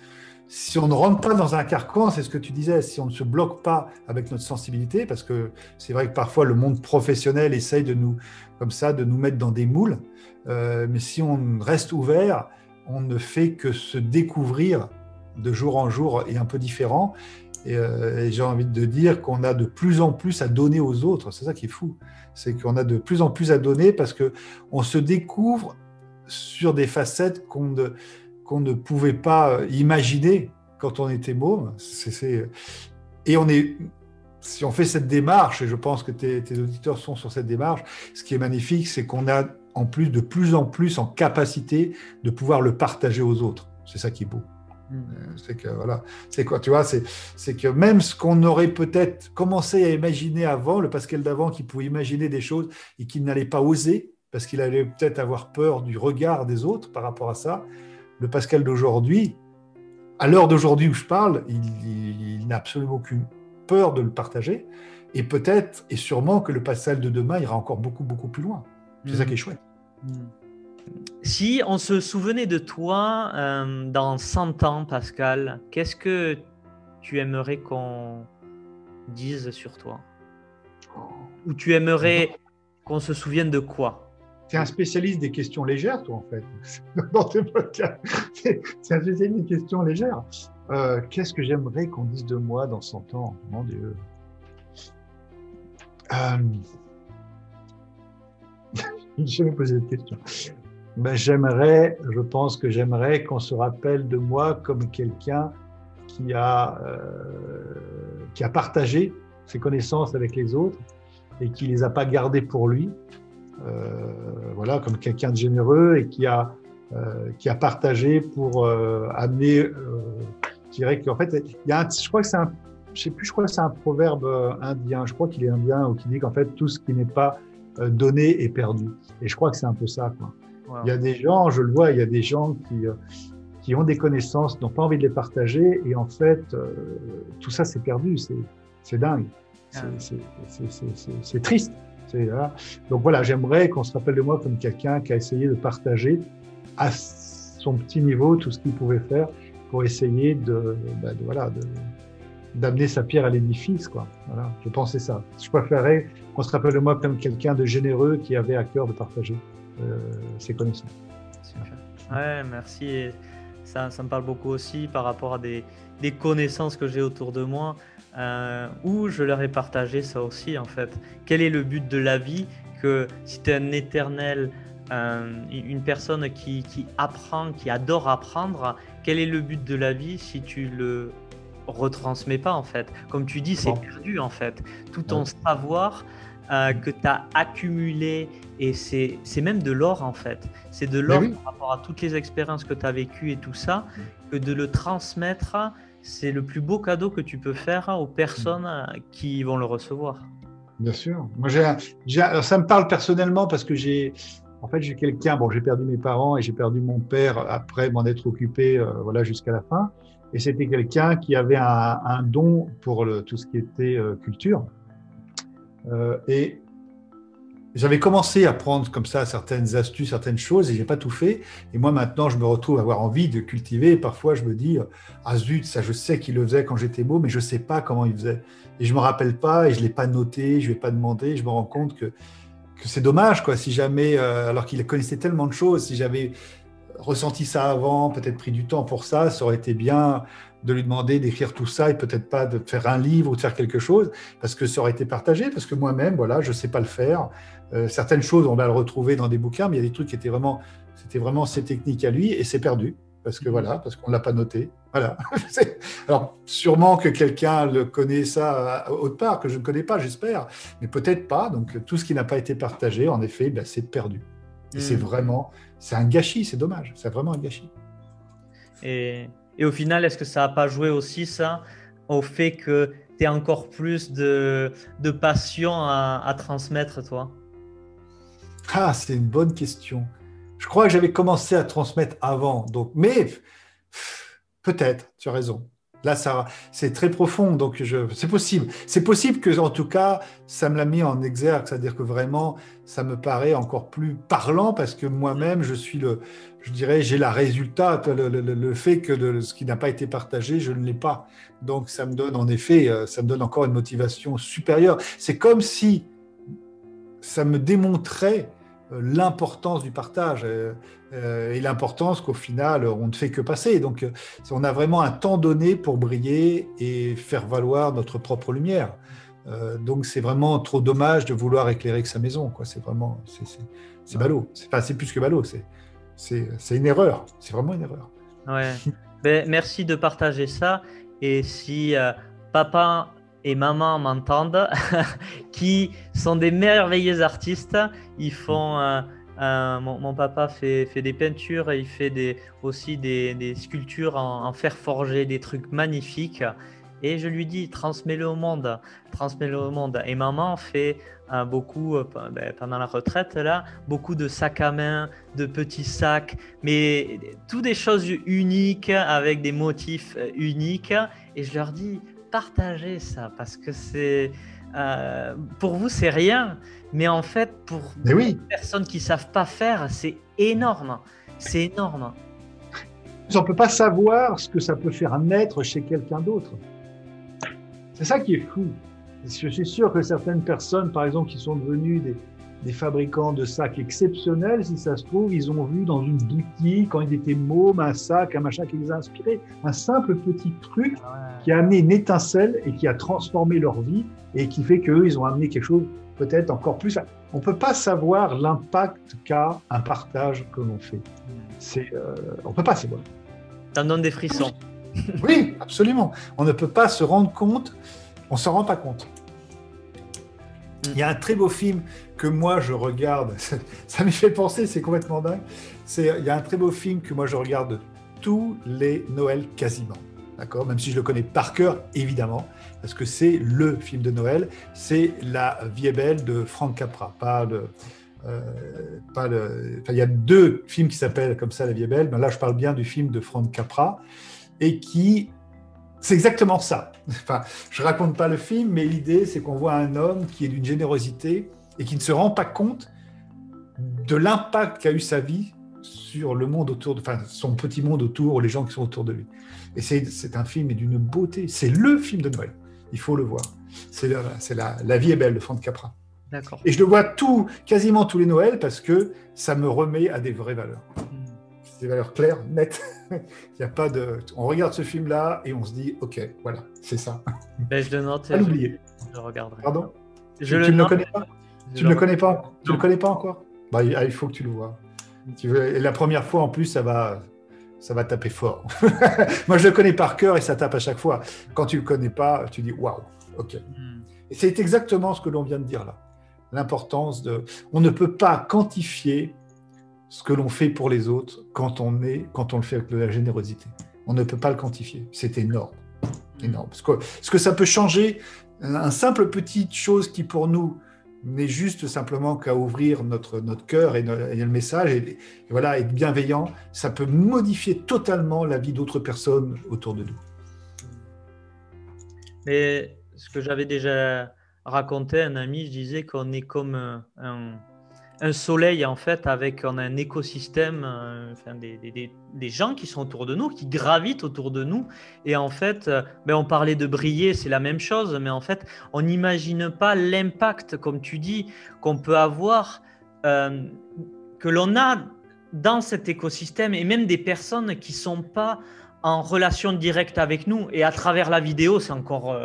si on ne rentre pas dans un carcan, c'est ce que tu disais, si on ne se bloque pas avec notre sensibilité, parce que c'est vrai que parfois le monde professionnel essaye de nous, comme ça, de nous mettre dans des moules, euh, mais si on reste ouvert, on ne fait que se découvrir de jour en jour et un peu différent. Et, euh, j'ai envie de dire qu'on a de plus en plus à donner aux autres. C'est ça qui est fou, c'est qu'on a de plus en plus à donner parce que on se découvre sur des facettes qu'on ne qu'on ne pouvait pas euh, imaginer quand on était môme. Et on est, si on fait cette démarche, et je pense que tes, auditeurs sont sur cette démarche, ce qui est magnifique, c'est qu'on a en plus de plus en plus en capacité de pouvoir le partager aux autres. C'est ça qui est beau. Hmm. C'est que voilà, c'est quoi, tu vois, c'est que même ce qu'on aurait peut-être commencé à imaginer avant, le Pascal d'avant qui pouvait imaginer des choses et qui n'allait pas oser parce qu'il allait peut-être avoir peur du regard des autres par rapport à ça, le Pascal d'aujourd'hui, à l'heure d'aujourd'hui où je parle, il, n'a absolument aucune peur de le partager. Et peut-être et sûrement que le Pascal de demain ira encore beaucoup, beaucoup plus loin. C'est ça mmh. qui est chouette. Mmh. Si on se souvenait de toi euh, dans 100 ans, Pascal, qu'est-ce que tu aimerais qu'on dise sur toi? Ou tu aimerais qu'on se souvienne de quoi? C'est un spécialiste des questions légères, toi, en fait, dans tes podcasts. C'est un spécialiste des questions légères. Euh, qu'est-ce que j'aimerais qu'on dise de moi dans 100 ans? Mon Dieu. Euh... Je jamais posé cette question. Ben, j'aimerais, je pense que j'aimerais qu'on se rappelle de moi comme quelqu'un qui a, euh, qui a partagé ses connaissances avec les autres et qui les a pas gardées pour lui, voilà, comme quelqu'un de généreux et qui a, euh, qui a partagé pour euh, amener, je dirais qu'en fait, il y a je crois que c'est un, je sais plus, je crois que c'est un proverbe indien, je crois qu'il est indien, ou qui dit qu'en fait, tout ce qui n'est pas donné est perdu. Et je crois que c'est un peu ça, quoi. Il y a des gens, je le vois, il y a des gens qui, qui ont des connaissances, n'ont pas envie de les partager, et en fait, tout ça, c'est perdu, c'est dingue, ah. c'est triste. Donc voilà, j'aimerais qu'on se rappelle de moi comme quelqu'un qui a essayé de partager à son petit niveau tout ce qu'il pouvait faire pour essayer de, bah, voilà, d'amener sa pierre à l'édifice. Quoi. Voilà, je pensais ça. Je préférerais qu'on se rappelle de moi comme quelqu'un de généreux qui avait à cœur de partager euh, ses connaissances. Ouais, merci. Ça, ça me parle beaucoup aussi par rapport à des, des connaissances que j'ai autour de moi. Euh, où je leur ai partagé ça aussi en fait. Quel est le but de la vie Que si tu es un éternel, euh, une personne qui, qui, apprend, qui adore apprendre, quel est le but de la vie si tu le retransmets pas en fait? Comme tu dis, c'est perdu en fait. Tout ton savoir euh, que tu as accumulé, et c'est même de l'or en fait. C'est de l'or par rapport à toutes les expériences que tu as vécues et tout ça, que de le transmettre c'est le plus beau cadeau que tu peux faire aux personnes qui vont le recevoir. Bien sûr. Moi, ça me parle personnellement parce que j'ai, en fait, j'ai quelqu'un. Bon, j'ai perdu mes parents et j'ai perdu mon père après m'en être occupé, euh, voilà, jusqu'à la fin. Et c'était quelqu'un qui avait un, don pour tout ce qui était euh, culture. Euh, et j'avais commencé à prendre comme ça certaines astuces, certaines choses, et j'ai pas tout fait. Et moi maintenant, je me retrouve à avoir envie de cultiver. Parfois, je me dis, ah zut, ça, je sais qu'il le faisait quand j'étais beau, mais je sais pas comment il faisait. Et je me rappelle pas, et je l'ai pas noté, je vais pas demander. Je me rends compte que, que c'est dommage, quoi. Si jamais, euh, alors qu'il connaissait tellement de choses, si j'avais ressenti ça avant, peut-être pris du temps pour ça, ça aurait été bien de lui demander d'écrire tout ça et peut-être pas de faire un livre ou de faire quelque chose parce que ça aurait été partagé parce que moi-même voilà je sais pas le faire. Euh, certaines choses on va le retrouver dans des bouquins mais il y a des trucs qui étaient vraiment c'était vraiment ses techniques à lui et c'est perdu parce que voilà parce qu'on l'a pas noté. Voilà. Alors sûrement que quelqu'un le connaît ça autre part que je ne connais pas j'espère mais peut-être pas. Donc tout ce qui n'a pas été partagé en effet ben, c'est perdu. Et c'est hmm. vraiment c'est un gâchis c'est dommage c'est vraiment un gâchis. Et et au final, est-ce que ça n'a pas joué aussi ça au fait que tu aies encore plus de, de passion à, transmettre, toi? Ah, c'est une bonne question. Je crois que j'avais commencé à transmettre avant. Donc, mais peut-être, tu as raison. Là, ça, c'est très profond, donc je, c'est possible. C'est possible que, en tout cas, ça me l'a mis en exergue, c'est-à-dire que vraiment, ça me paraît encore plus parlant parce que moi-même, je suis le, je dirais, j'ai la résultat, le, fait que ce qui n'a pas été partagé, je ne l'ai pas. Donc ça me donne en effet, euh, ça me donne encore une motivation supérieure. C'est comme si ça me démontrait euh, l'importance du partage euh, et l'importance qu'au final, on ne fait que passer. Donc on a vraiment un temps donné pour briller et faire valoir notre propre lumière. donc c'est vraiment trop dommage de vouloir éclairer que sa maison. C'est vraiment, c'est ballot. C'est plus que ballot. C'est c'est une erreur. C'est vraiment une erreur. Ouais. ben, merci de partager ça. Et si euh, papa et maman m'entendent, qui sont des merveilleux artistes, ils font. Euh, euh, mon, papa fait, des peintures et il fait aussi des, sculptures en, fer forgé, des trucs magnifiques. Et je lui dis, transmets-le au monde, transmets-le au monde. Et maman fait euh, beaucoup, euh, ben, pendant la retraite, là, beaucoup de sacs à main, de petits sacs, mais toutes des choses uniques, avec des motifs uniques. Et je leur dis, partagez ça, parce que c'est... pour vous, c'est rien, mais en fait, pour les personnes qui savent pas faire, c'est énorme. C'est énorme. On ne peut pas savoir ce que ça peut faire naître chez quelqu'un d'autre. C'est ça qui est fou. Je suis sûr que certaines personnes, par exemple, qui sont devenues des, fabricants de sacs exceptionnels, si ça se trouve, ils ont vu dans une boutique, quand ils étaient mômes, un sac, un machin qui les a inspirés. Un simple petit truc qui a amené une étincelle et qui a transformé leur vie et qui fait qu'eux, ils ont amené quelque chose peut-être encore plus. On ne peut pas savoir l'impact qu'a un partage que l'on fait. C'est, euh, on ne peut pas savoir. Ça donne des frissons. Oui, absolument. On ne peut pas se rendre compte, on ne s'en rend pas compte. Il y a un très beau film que moi je regarde, ça me fait penser, c'est complètement dingue. Il y a un très beau film que moi je regarde tous les Noëls quasiment. D'accord? Même si je le connais par cœur, évidemment, parce que c'est le film de Noël, c'est La vie belle de Frank Capra, pas le. Euh, pas le... il y a deux films qui s'appellent comme ça La vie belle, mais là je parle bien du film de Frank Capra et qui c'est exactement ça. Enfin, je raconte pas le film, mais l'idée, c'est qu'on voit un homme qui est d'une générosité et qui ne se rend pas compte de l'impact qu'a eu sa vie sur le monde autour, de, enfin, son petit monde autour, les gens qui sont autour de lui. Et c'est un film d'une beauté. C'est le film de Noël. Il faut le voir. C'est la, la, vie est belle de Franck Capra. Et je le vois tout, quasiment tous les Noëls parce que ça me remet à des vraies valeurs. Des valeurs claires, nettes. Il y a pas de. On regarde ce film-là et on se dit, ok, voilà, c'est ça. Ben, je le note. Pas l'oublier. Je regarderai. Pardon? Je tu, ne le connais pas? Tu ne le connais pas? Tu le connais pas encore? Bah, il faut que tu le vois. Tu veux... La première fois, en plus, ça va, ça va taper fort. Moi, je le connais par cœur et ça tape à chaque fois. Quand tu le connais pas, tu dis, waouh, ok. Hmm. Et c'est exactement ce que l'on vient de dire là. L'importance de. On ne peut pas quantifier ce que l'on fait pour les autres quand on, est, quand on le fait avec de la générosité. On ne peut pas le quantifier. C'est énorme. énorme. Parce que, ce que ça peut changer, un simple petite chose qui pour nous n'est juste simplement qu'à ouvrir notre, notre cœur et, le message, et, voilà, être bienveillant, ça peut modifier totalement la vie d'autres personnes autour de nous. Mais ce que j'avais déjà racontait un ami, je disais qu'on est comme un, un soleil en fait avec un écosystème, euh, enfin, des, des, des, gens qui sont autour de nous, qui gravitent autour de nous. Et en fait, euh, ben, on parlait de briller, c'est la même chose, mais en fait, on n'imagine pas l'impact, comme tu dis, qu'on peut avoir, euh, que l'on a dans cet écosystème et même des personnes qui sont pas en relation directe avec nous. Et à travers la vidéo, c'est encore,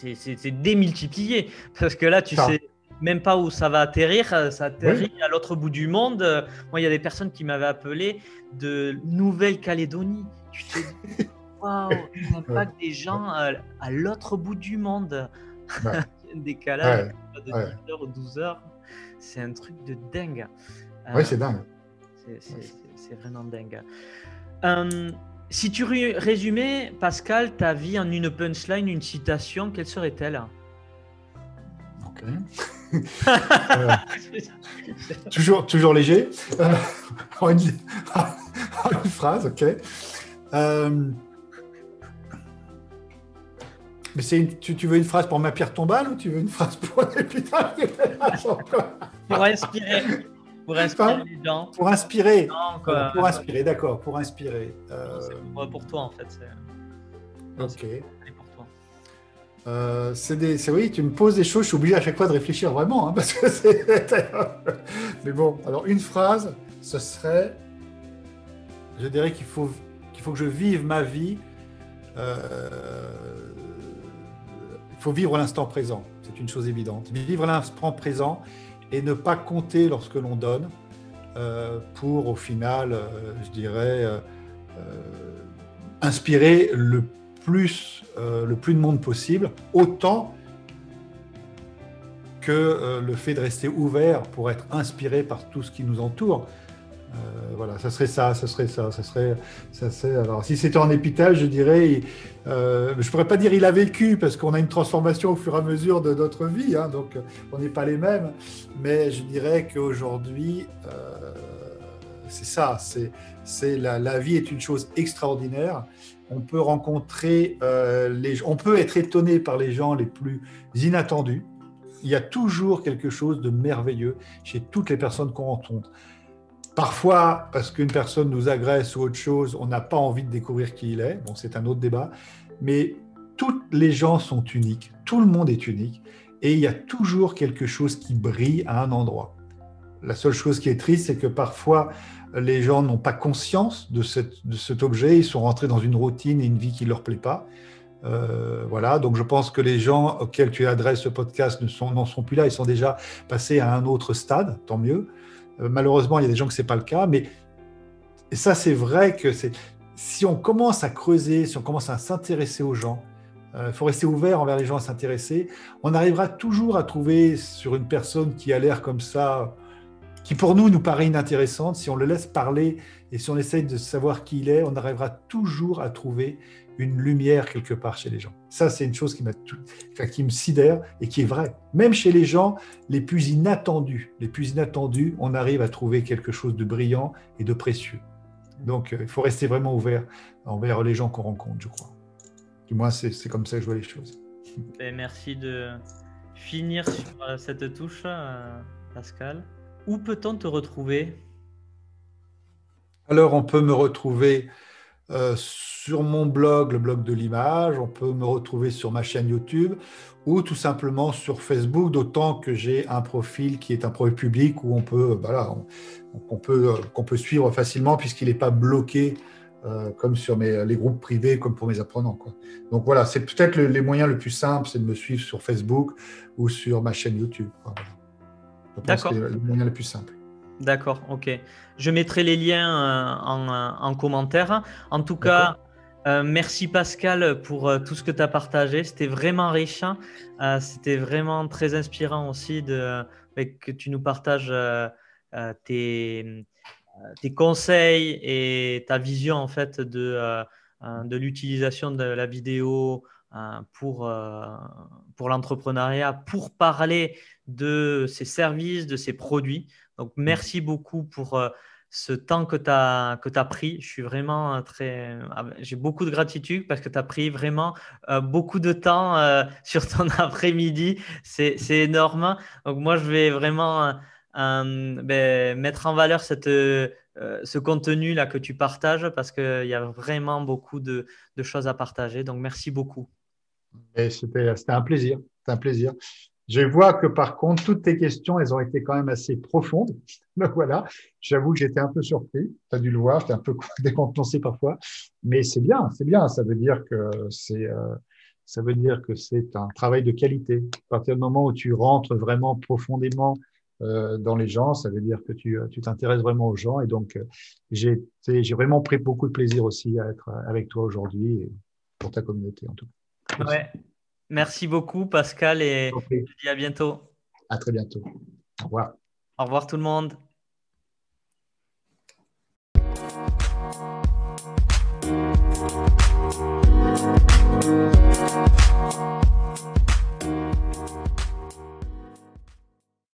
c'est démultiplié parce que là, tu sais même pas où ça va atterrir. Euh, ça atterrit à l'autre bout du monde. Moi, il y a des personnes qui m'avaient appelé de Nouvelle-Calédonie. Tu te dis, waouh, l'impact des gens à, l'autre bout du monde. Ouais. un décalage de 10 heures ou 12 heures. C'est un truc de dingue. oui, c'est dingue. Euh, c'est vraiment dingue. Euh, si tu résumais, Pascal, ta vie en une punchline, une citation, quelle serait-elle? Ok. Euh, toujours, toujours léger. Euh, en, une, phrase, ok. Euh, mais c'est tu, tu, veux une phrase pour ma pierre tombale ou tu veux une phrase pour putain Pour inspirer. Pour inspirer les gens. Pour inspirer. pour inspirer, d'accord. Pour inspirer. Pour toi, en fait. Ok. Euh, c'est oui, tu me poses des choses, je suis obligé à chaque fois de réfléchir vraiment, hein, parce que. Mais bon, alors une phrase, ce serait, je dirais qu'il faut qu'il faut que je vive ma vie. Euh, il faut vivre l'instant présent, c'est une chose évidente. Vivre l'instant présent et ne pas compter lorsque l'on donne, euh, pour au final, je dirais, inspirer le plus, euh, le plus de monde possible, autant que euh, le fait de rester ouvert pour être inspiré par tout ce qui nous entoure. Euh, voilà, ça serait ça, ça serait ça, ça serait, ça. Alors, si c'était en épital, je dirais, je pourrais pas dire il a vécu parce qu'on a une transformation au fur et à mesure de notre vie, hein, donc on n'est pas les mêmes. Mais je dirais qu'aujourd'hui, c'est ça, c'est, la, vie est une chose extraordinaire on peut rencontrer euh, les on peut être étonné par les gens les plus inattendus. Il y a toujours quelque chose de merveilleux chez toutes les personnes qu'on rencontre. Parfois, parce qu'une personne nous agresse ou autre chose, on n'a pas envie de découvrir qui il est. Bon, c'est un autre débat. Mais toutes les gens sont uniques. Tout le monde est unique. Et il y a toujours quelque chose qui brille à un endroit. La seule chose qui est triste, c'est que parfois, les gens n'ont pas conscience de, cet objet, ils sont rentrés dans une routine et une vie qui ne leur plaît pas. Euh, voilà, donc je pense que les gens auxquels tu adresses ce podcast n'en sont, sont, plus là, ils sont déjà passés à un autre stade, tant mieux. Euh, malheureusement, il y a des gens que ce n'est pas le cas, mais ça, c'est vrai que si on commence à creuser, si on commence à s'intéresser aux gens, il euh, faut rester ouvert envers les gens à s'intéresser, on arrivera toujours à trouver sur une personne qui a l'air comme ça, qui pour nous nous paraît inintéressante, si on le laisse parler et si on essaye de savoir qui il est, on arrivera toujours à trouver une lumière quelque part chez les gens. Ça, c'est une chose qui, qui me sidère et qui est vraie. Même chez les gens les plus inattendus, les plus inattendus, on arrive à trouver quelque chose de brillant et de précieux. Donc, euh, il faut rester vraiment ouvert envers les gens qu'on rencontre, je crois. Du moins, c'est comme ça que je vois les choses. Merci de finir sur euh, cette touche, euh, Pascal. Où peut-on te retrouver? Alors, on peut me retrouver euh, sur mon blog, le blog de l'image, on peut me retrouver sur ma chaîne YouTube ou tout simplement sur Facebook, d'autant que j'ai un profil qui est un profil public où on peut, voilà, on, peut, euh, qu'on peut suivre facilement puisqu'il n'est pas bloqué euh, comme sur les groupes privés, comme pour mes apprenants. Donc voilà, c'est peut-être les moyens le plus simple, c'est de me suivre sur Facebook ou sur ma chaîne YouTube. D'accord. C'est le moyen le plus simple. D'accord, ok. Je mettrai les liens euh, en, commentaire. En tout cas, euh, merci Pascal pour euh, tout ce que tu as partagé. C'était vraiment riche. Hein. C'était vraiment très inspirant aussi de, que tu nous partages tes, tes, conseils et ta vision en fait de, de l'utilisation de la vidéo pour, pour l'entrepreneuriat, pour parler de ses services, de ses produits. Donc, merci beaucoup pour euh, ce temps que tu as, que as pris. Je suis vraiment très. J'ai beaucoup de gratitude parce que tu as pris vraiment beaucoup de temps sur ton après-midi. C'est énorme. Donc, moi, je vais vraiment ben, mettre en valeur cette, ce contenu-là que tu partages parce qu'il y a vraiment beaucoup de, de, choses à partager. Donc, merci beaucoup. C'était un plaisir. C'était un plaisir. Je vois que par contre, toutes tes questions, elles ont été quand même assez profondes. Donc voilà, j'avoue que j'étais un peu surpris. Tu as dû le voir, j'étais un peu décontenancé parfois. Mais c'est bien, c'est bien. Ça veut dire que c'est, euh, ça veut dire que c'est un travail de qualité. À partir du moment où tu rentres vraiment profondément euh, dans les gens, ça veut dire que tu, tu t'intéresses vraiment aux gens. Et donc, euh, j'ai, j'ai vraiment pris beaucoup de plaisir aussi à être avec toi aujourd'hui et pour ta communauté en tout cas. Ouais. Merci beaucoup, Pascal, et je te dis à bientôt. À très bientôt. Au revoir. Au revoir tout le monde.